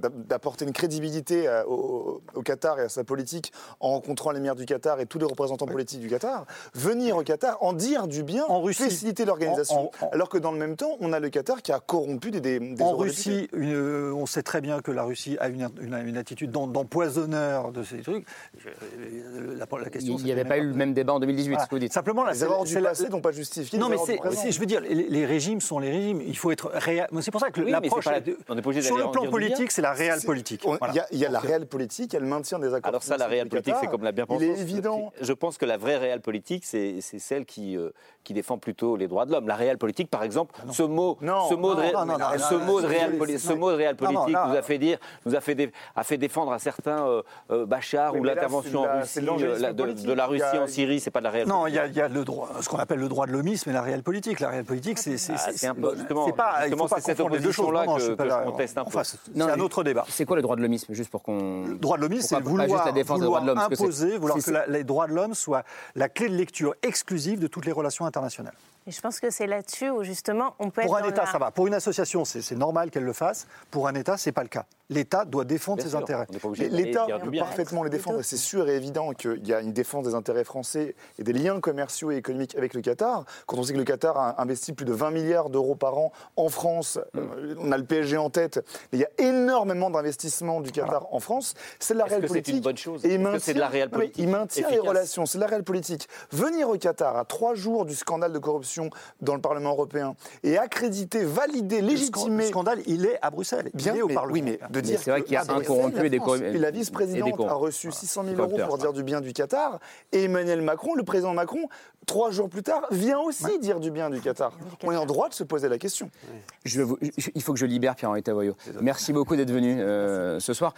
d'apporter une crédibilité à- au, au Qatar et à sa politique en rencontrant les maires du Qatar et tous les représentants politiques du Qatar. Venir au Qatar, en dire du bien, En Russie. faciliter l'organisation. Alors que dans le même temps, on a le Qatar qui a corrompu des, des, des En. Russie, une- euh, on sait très bien que la Russie a une, une- une attitude d'em- d'empoisonneur de ces trucs. Je- euh, la, la question, Il n'y avait pas eu le même débat en 2018, Voilà. ce que vous dites. Simplement, là, Les erreurs du passé n'ont pas justifié Non, mais je veux dire, les, les régimes sont les régimes. Il faut être réel. C'est pour ça que Oui, l'approche. sur le plan politique, c'est la réelle C'est- politique. Il Voilà. y a, il y a la réelle politique, il y a le maintien des accords. Alors ça, la réelle politique, c'est comme la bien Il est évident. Je pense que la vraie réelle politique, c'est celle qui, euh, qui défend plutôt les droits de l'homme. La réelle politique, par exemple, ce mot, Non, ce mot ce non, mot de réelle non, poli- non, ce mot de réelle politique là- nous a fait dire, nous a fait, dé- a fait défendre à certains euh, euh, Bachar Oui, ou là, l'intervention de en la- Russie, c'est de l'angélisme euh, la- de, politique. de la Il y Russie a- en Syrie, c'est pas de la réelle. Non, il politique. y a, il y a le droit, ce qu'on appelle le droit de l'homisme et la réelle politique. La réelle politique, c'est c'est- Ah, c'est- c'est un peu- justement, c'est pas. Il justement, faut pas c'est cette confondre les deux choses. opposition-là Non, non, que- je là. conteste un peu. Enfin, c'est Non, c'est un autre débat. C'est quoi le droit de l'homisme, juste pour qu'on. Le droit de l'homme, c'est Pourquoi pas juste vouloir, la défense des vouloir droits de l'homme, imposer, vouloir que la- les droits de l'homme soient la clé de lecture exclusive de toutes les relations internationales. Et je pense que c'est là-dessus où justement on peut Pour être un État, la- ça va. Pour une association, c'est normal qu'elle le fasse. Pour un État, c'est pas le cas. L'État doit défendre Bien ses sûr, intérêts. on n'est pas obligé Mais d'aller L'État peut parfaitement les défendre. C'est sûr et évident qu'il y a une défense des intérêts français et des liens commerciaux et économiques avec le Qatar. Quand on sait que le Qatar a investi plus de 20 milliards d'euros par an en France, euh, on a le PSG en tête, mais il y a énormément d'investissements du Qatar en France. C'est de la réelle que c'est politique. une bonne chose Et il maintient, c'est de la réelle politique Il maintient les relations, c'est de la réelle politique. Venir au Qatar à trois jours du scandale de corruption dans le Parlement européen et accréditer, valider, légitimer. Le scandale, il est à Bruxelles. Bien, il est au mais- Parlement. oui, mais de dire c'est vrai qu'il y a un corrompu et des corru- Et la vice-présidente a reçu 600 000 euros pour dire du bien du Qatar. Et Emmanuel Macron, le président Macron, trois jours plus tard, vient aussi dire du bien du Qatar. On est en droit de se poser la question. Je vais vous- je- il faut que je libère Pierre-Henri Tavoyot. Merci beaucoup d'être venu euh, ce soir.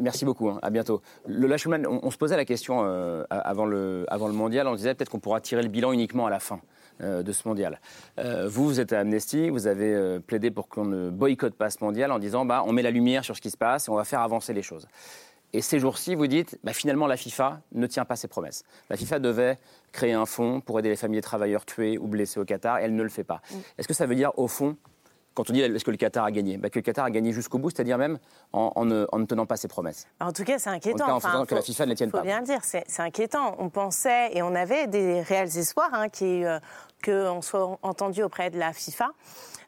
Merci beaucoup, hein, à bientôt. Lola Schumann, on, on se posait la question euh, avant, le, avant le mondial, on se disait peut-être qu'on pourra tirer le bilan uniquement à la fin de ce mondial. Euh, vous, vous êtes à Amnesty, vous avez euh, plaidé pour qu'on ne boycotte pas ce mondial en disant bah, on met la lumière sur ce qui se passe et on va faire avancer les choses. Et ces jours-ci, vous dites, bah, finalement, la FIFA ne tient pas ses promesses. La FIFA devait créer un fonds pour aider les familles des travailleurs tués ou blessés au Qatar, et elle ne le fait pas. Est-ce que ça veut dire, au fond, quand on dit est-ce que le Qatar a gagné? Bah, Que le Qatar a gagné jusqu'au bout, c'est-à-dire même en, en ne, en ne tenant pas ses promesses. En tout cas, c'est inquiétant. En tout cas, en Enfin, faisant que la FIFA ne les tienne faut pas. bien le dire, c'est inquiétant. On pensait, et on avait des réels espoirs, hein, qui, euh, qu'on soit entendu auprès de la FIFA.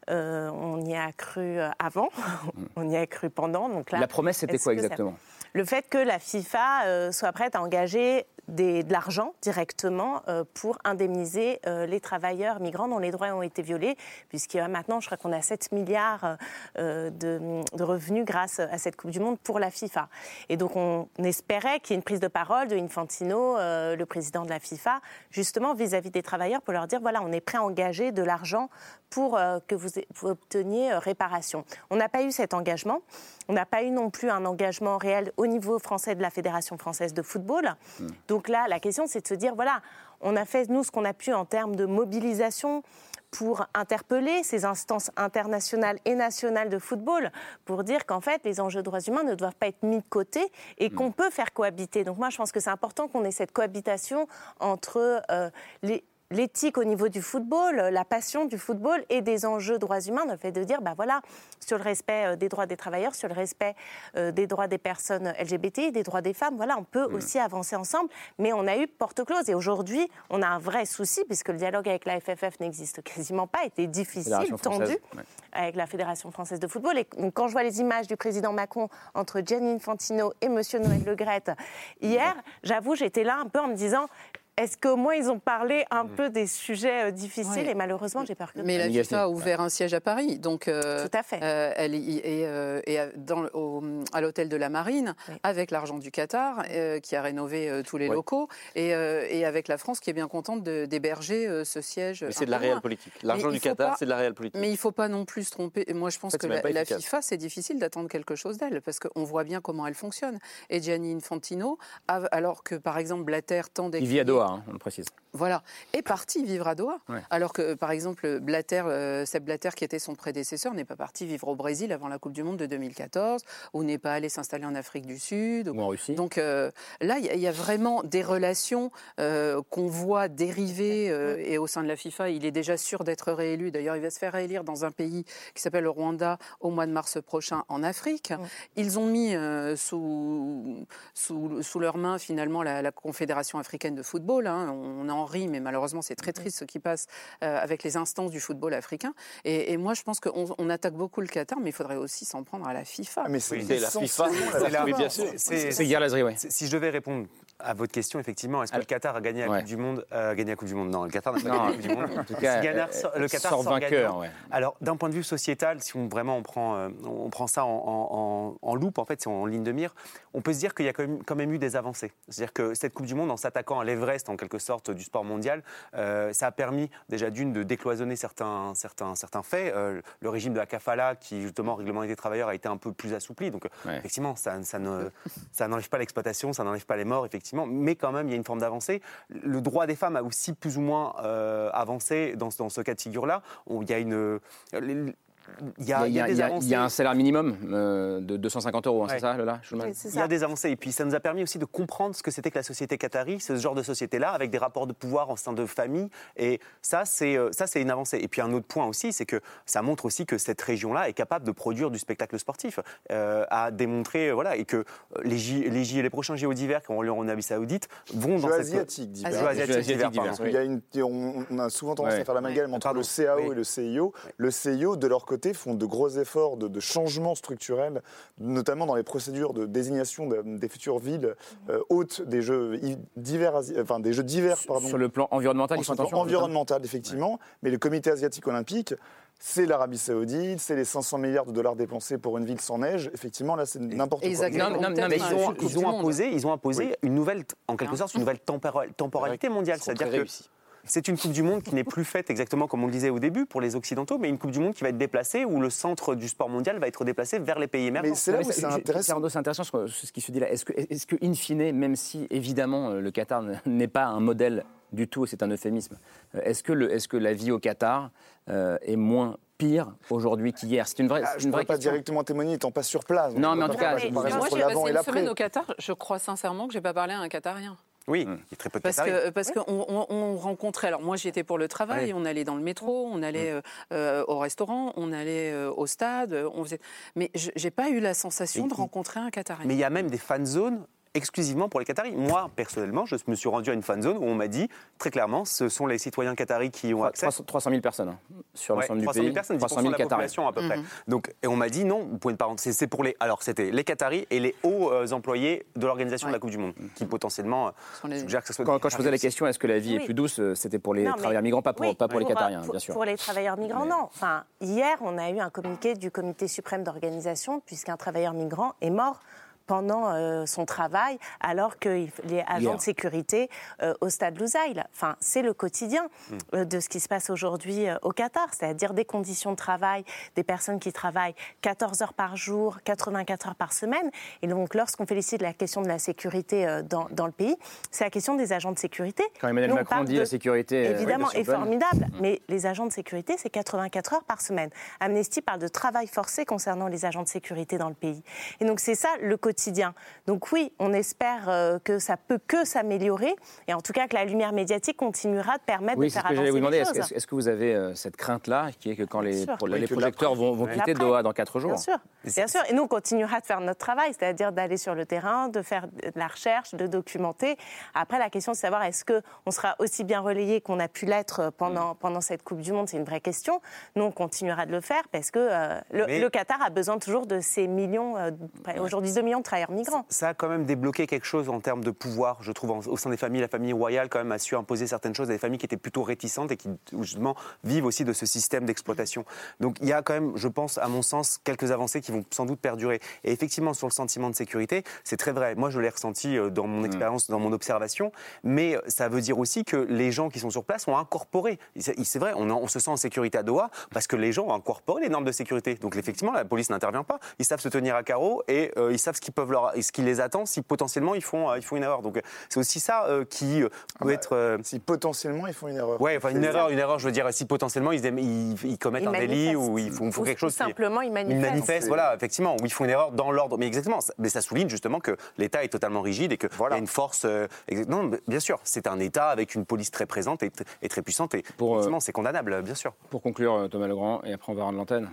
Euh, on y a cru euh, avant, on y a cru pendant. Donc là, la promesse, c'était quoi exactement? Le fait que la FIFA soit prête à engager de l'argent directement euh, pour indemniser euh, les travailleurs migrants dont les droits ont été violés, puisque euh, maintenant, je crois qu'on a 7 milliards de, revenus grâce à cette Coupe du Monde pour la FIFA. Et donc, on espérait qu'il y ait une prise de parole de Infantino, le président de la FIFA, justement vis-à-vis des travailleurs, pour leur dire voilà, on est prêt à engager de l'argent pour que vous, obteniez réparation. On n'a pas eu cet engagement. On n'a pas eu non plus un engagement réel au niveau français de la Fédération française de football. Donc là, la question, c'est de se dire, voilà, on a fait, nous, ce qu'on a pu en termes de mobilisation pour interpeller ces instances internationales et nationales de football pour dire qu'en fait, les enjeux de droits humains ne doivent pas être mis de côté et qu'on peut faire cohabiter. Donc moi, je pense que c'est important qu'on ait cette cohabitation entre euh, les l'éthique au niveau du football, la passion du football et des enjeux droits humains, le fait de dire, bah voilà, sur le respect euh, des droits des travailleurs, sur le respect euh, des droits des personnes LGBT, des droits des femmes, voilà, on peut aussi avancer ensemble, mais on a eu porte close et aujourd'hui, on a un vrai souci puisque le dialogue avec la FFF n'existe quasiment pas, était difficile, tendu ouais. avec la Fédération française de football. Et quand je vois les images du président Macron entre Gianni Infantino et Monsieur Noël Le Graët hier, j'avoue, j'étais là un peu en me disant. Est-ce qu'au moins ils ont parlé un peu des sujets euh, difficiles Ouais. Et malheureusement, j'ai peur que Mais la. FIFA a ouvert un siège à Paris, donc euh, Tout à fait. euh, elle est, euh, et à- dans, le- au- à l'hôtel de la Marine, avec l'argent du Qatar, euh, qui a rénové euh, tous les locaux, et, euh, et avec la France qui est bien contente de- d'héberger euh, ce siège. C'est de la réelle politique. Mais L'argent il du Qatar, c'est de la réelle politique. Mais il ne faut pas non plus se tromper. Moi, je pense En fait, que la. FIFA, c'est difficile d'attendre quelque chose d'elle, parce qu'on voit bien comment elle fonctionne. Et Gianni Infantino, alors que par exemple Blatter tend Il vit à Doha, hein, on le précise. voilà, est parti vivre à Doha. Ouais. Alors que, par exemple, Blatter, euh, Sepp Blatter, qui était son prédécesseur, n'est pas parti vivre au Brésil avant la Coupe du Monde de 2014, ou n'est pas allé s'installer en Afrique du Sud. Ou en Russie. Donc euh, là, il y, a- il y a vraiment des relations euh, qu'on voit dériver. euh, et au sein de la FIFA, il est déjà sûr d'être réélu. D'ailleurs, il va se faire réélire dans un pays qui s'appelle le Rwanda au mois de mars prochain en Afrique. Ils ont mis euh, sous, sous, sous leurs mains finalement la, la Confédération africaine de football. Hein. On en rit, mais malheureusement c'est très triste ce qui passe euh, avec les instances du football africain. Et, et moi je pense qu'on on attaque beaucoup le Qatar, mais il faudrait aussi s'en prendre à la FIFA. Ah, mais c'est Oui, la FIFA. C'est Oui, bien sûr. c'est- c'est- Si je devais répondre à votre question, effectivement, est-ce que le Qatar a gagné la Ouais. Coupe du Monde euh, gagné la Coupe du Monde? Non, le Qatar n'a pas Non, gagné la Coupe du Monde. en tout cas, Si Qatar euh, le Qatar sort sort vainqueur, ouais. Alors, d'un point de vue sociétal, si on vraiment on prend, euh, on prend ça en, en, en- en loupe, en fait, si on- en ligne de mire, on peut se dire qu'il y a quand même, quand même eu des avancées. C'est-à-dire que cette Coupe du Monde, en s'attaquant à l'Everest, en quelque sorte, du sport mondial, euh, ça a permis déjà d'une de décloisonner certains, certains, certains faits. Le régime de la kafala, qui justement réglementait les travailleurs, a été un peu plus assoupli. Donc, Ouais. effectivement, ça, ça ne, ça n'enlève pas l'exploitation, ça n'enlève pas les morts, effectivement, mais quand même, il y a une forme d'avancée. Le droit des femmes a aussi plus ou moins euh, avancé dans, ce- dans ce cas de figure-là. Il y a une. Il y a, Il y a, des il y a- avancées. il y a un salaire minimum euh, de 250 euros, hein, Ouais. c'est ça, Lola Schulman Il y a des avancées. Et puis, ça nous a permis aussi de comprendre ce que c'était que la société qatari, ce genre de société-là, avec des rapports de pouvoir en sein de famille. Et ça, c'est euh, ça, c'est une avancée. Et puis, un autre point aussi, c'est que ça montre aussi que cette région-là est capable de produire du spectacle sportif, euh, à démontrer, euh, voilà, et que les, J, les, J- les prochains JO d'hiver qui ont lieu en Arabie Saoudite vont dans Jeux cette asiatiques d'hiver. Jeux asiatiques d'hiver, une- on, on a souvent tendance Ouais. à faire l'amalgame entre Pardon. le CAO Oui. et le CIO. Le CIO, de leur côté, font de gros efforts de, de changement structurel, notamment dans les procédures de désignation de- des futures villes euh, hôtes des Jeux asi- enfin des Jeux d'hiver, pardon. Sur le plan environnemental, ils plan environnemental, effectivement. Mais le Comité asiatique olympique, c'est l'Arabie Saoudite, c'est les 500 milliards de dollars dépensés pour une ville sans neige. Effectivement, là, c'est n'importe quoi. Exactement. Non, non, non, Peut-être mais ils ont, ils imposé, ils ont imposé une nouvelle, en quelque Hein sorte, une nouvelle temporalité mondiale. C'est-à-dire que. C'est une Coupe du Monde qui n'est plus faite exactement comme on le disait au début pour les Occidentaux, mais une Coupe du Monde qui va être déplacée où le centre du sport mondial va être déplacé vers les pays émergents. Mais c'est là où c'est intéressant. C'est intéressant ce, qui se dit là. Est-ce que, est-ce que, in fine, même si évidemment euh, le Qatar n'est pas un modèle du tout, c'est un euphémisme, euh, est-ce que, le, est-ce que la vie au Qatar euh, est moins pire aujourd'hui qu'hier? C'est une vraie, Ah, je une ne pourrais vraie pas question. directement témoigner étant pas sur place. Non, mais en tout cas, Moi, j'ai passé l'avant et une semaine au Qatar. Je crois sincèrement que j'ai pas parlé à un Qatarien. Oui, il y a très peu de Parce Qataris. que parce qu'on on, on rencontrait. Alors moi j'y étais pour le travail. On allait dans le métro, on allait euh, euh, au restaurant, on allait euh, au stade. On faisait. Mais je- j'ai pas eu la sensation Et- de rencontrer un Qatarien. Mais il y a même des fan zones exclusivement pour les Qataris. Moi, personnellement, je me suis rendu à une fan zone où on m'a dit très clairement, ce sont les citoyens qataris qui ont accès. 300 300 000 personnes hein, sur Ouais, l'ensemble du 300 pays. 000 personnes, 10% 300 000 de la Qataris. population à peu près. Mhm. Donc, et on m'a dit non, vous pouvez ne pas rentrer. C'est- pour les. Alors, c'était les Qataris et les hauts euh, employés de l'organisation de la Coupe du Monde, qui potentiellement euh, les- suggèrent que ce soit. Quand, je posais la question, est-ce que la vie est plus douce euh, C'était pour les Non, mais- travailleurs migrants, pas pour, oui, pas pour les Qatariens, pour- bien sûr. Pour les travailleurs migrants, Mais- non. Enfin, hier, on a eu un communiqué du Comité suprême d'organisation, puisqu'un travailleur migrant est mort pendant euh, son travail, alors qu'il est agent Hier. de sécurité euh, au stade Lusail. Enfin, c'est le quotidien Mm. euh, de ce qui se passe aujourd'hui au Qatar, c'est-à-dire des conditions de travail, des personnes qui travaillent 14 heures par jour, 84 heures par semaine. Et donc, lorsqu'on félicite la question de la sécurité dans, dans le pays, c'est la question des agents de sécurité. Quand Emmanuel Nous, Macron dit de- la sécurité, évidemment, oui, est formidable, mais les agents de sécurité, c'est 84 heures par semaine. Amnesty parle de travail forcé concernant les agents de sécurité dans le pays. Et donc, c'est ça le quotidien. Donc, oui, on espère euh, que ça peut que s'améliorer, et en tout cas que la lumière médiatique continuera de permettre Oui, de c'est faire ce que avancer demander. les Est-ce choses. est-ce- est-ce que vous avez euh, cette crainte-là, qui est que quand les, pour- Oui, les projecteurs vont, vont quitter Doha dans quatre jours? Bien sûr, bien sûr. Et nous, on continuera de faire notre travail, c'est-à-dire d'aller sur le terrain, de faire de la recherche, de documenter. Après, la question de savoir est-ce qu'on sera aussi bien relayé qu'on a pu l'être pendant, Mm. pendant cette Coupe du Monde, c'est une vraie question. Nous, on continuera de le faire parce que euh, le, Mais- le Qatar a besoin toujours de ces millions, euh, aujourd'hui 2 millions de travailleurs migrants. Ça a quand même débloqué quelque chose en termes de pouvoir, je trouve, en- au sein des familles. La famille royale, quand même, a su imposer certaines choses à des familles qui étaient plutôt réticentes et qui, justement, vivent aussi de ce système d'exploitation. Donc, il y a quand même, je pense, à mon sens, quelques avancées qui vont sans doute perdurer. Et effectivement, sur le sentiment de sécurité, c'est très vrai. Moi, je l'ai ressenti euh, dans mon expérience, dans mon observation. Mais euh, ça veut dire aussi que les gens qui sont sur place ont incorporé. C'est c'est vrai, on, en- on se sent en sécurité à Doha parce que les gens ont incorporé les normes de sécurité. Donc, effectivement, la police n'intervient pas. Ils savent se tenir à carreau et euh, ils savent ce qui, peuvent leur, ce qui les attend si potentiellement ils font, euh, ils font une erreur. Donc, euh, c'est aussi ça euh, qui euh, peut être. euh, Si potentiellement ils font une erreur. Ouais, enfin une erreur, une erreur, je veux dire, si potentiellement ils, aiment- ils, ils commettent Ils un délit manifestent. ou ils font, Ou- quelque chose. qui- simplement, ils manifestent. voilà, effectivement, ou ils font une erreur dans l'ordre. Mais exactement, ça- mais ça souligne justement que l'État est totalement rigide et qu'il y a une force. euh, non, bien sûr, c'est un État avec une police très présente et, très puissante et effectivement, c'est condamnable, bien sûr. Pour conclure, Thomas Legrand, et après on va rendre l'antenne,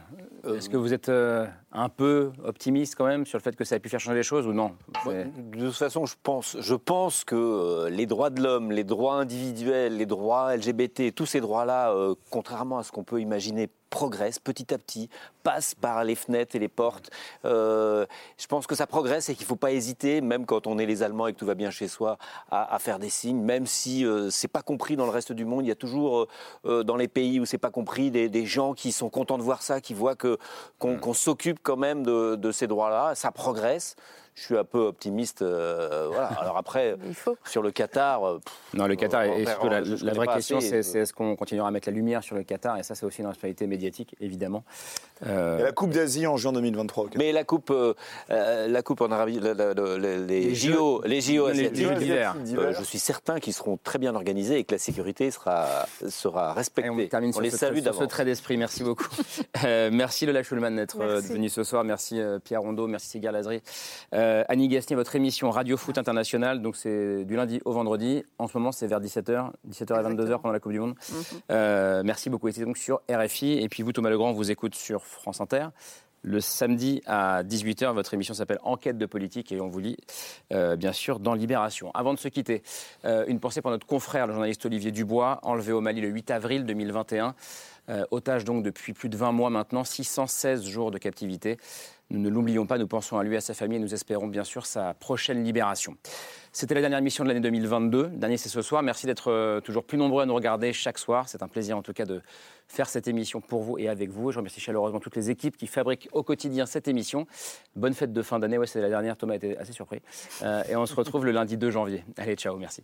est-ce que vous êtes euh, un peu optimiste quand même sur le fait que ça a pu faire changer les choses ou non? De toute façon, je pense, je pense que euh, les droits de l'homme, les droits individuels, les droits LGBT, tous ces droits-là, euh, contrairement à ce qu'on peut imaginer, progressent petit à petit, passent par les fenêtres et les portes. Euh, je pense que ça progresse et qu'il ne faut pas hésiter, même quand on est les Allemands et que tout va bien chez soi, à, à faire des signes, même si euh, c'est pas compris dans le reste du monde. Il y a toujours euh, euh, dans les pays où c'est pas compris des, des gens qui sont contents de voir ça, qui voient que qu'on qu'on s'occupe quand même de, de ces droits-là. Ça progresse. Je suis un peu optimiste. euh, voilà. Alors après, sur le Qatar. euh, pff, Non, le Qatar, euh, et surtout la, vraie question, c'est est-ce qu'on continuera à mettre la lumière sur le Qatar? Et ça, c'est aussi une responsabilité médiatique, évidemment. Euh, Et la Coupe d'Asie en juin 2023. ok. Mais la coupe, la coupe en Arabie, la- la- la- les, les Les JO, Jeux- les JO d'hiver. euh, je suis certain qu'ils seront très bien organisés et que la sécurité sera sera respectée. Et on termine on sur, les ce, salue sur ce trait d'esprit. Merci beaucoup. Euh, merci Lola Schulman d'être euh, Merci. venu ce soir. Merci Pierre Rondeau. Merci Sigar Lazari. Euh, Annie Gasnier, votre émission Radio Foot International. Donc c'est du lundi au vendredi. En ce moment, c'est vers 17h, 17h et 22h pendant la Coupe du Monde. Euh, merci beaucoup. C'était donc sur RFI. Et puis vous, Thomas Legrand, vous écoute sur France Inter. Le samedi à 18h, votre émission s'appelle Enquête de politique et on vous lit euh, bien sûr dans Libération. Avant de se quitter, une pensée pour notre confrère, le journaliste Olivier Dubois, enlevé au Mali le 8 avril 2021. Euh, otage donc depuis plus de 20 mois maintenant, 616 jours de captivité. Nous ne l'oublions pas, nous pensons à lui, à sa famille et nous espérons bien sûr sa prochaine libération. C'était la dernière émission de l'année 2022. Dernier, c'est ce soir. Merci d'être euh, toujours plus nombreux à nous regarder chaque soir. C'est un plaisir en tout cas de faire cette émission pour vous et avec vous. Je remercie chaleureusement toutes les équipes qui fabriquent au quotidien cette émission. Bonne fête de fin d'année. Ouais, c'est la dernière. Thomas était assez surpris. Euh, et on se retrouve le lundi 2 janvier. Allez, ciao, merci.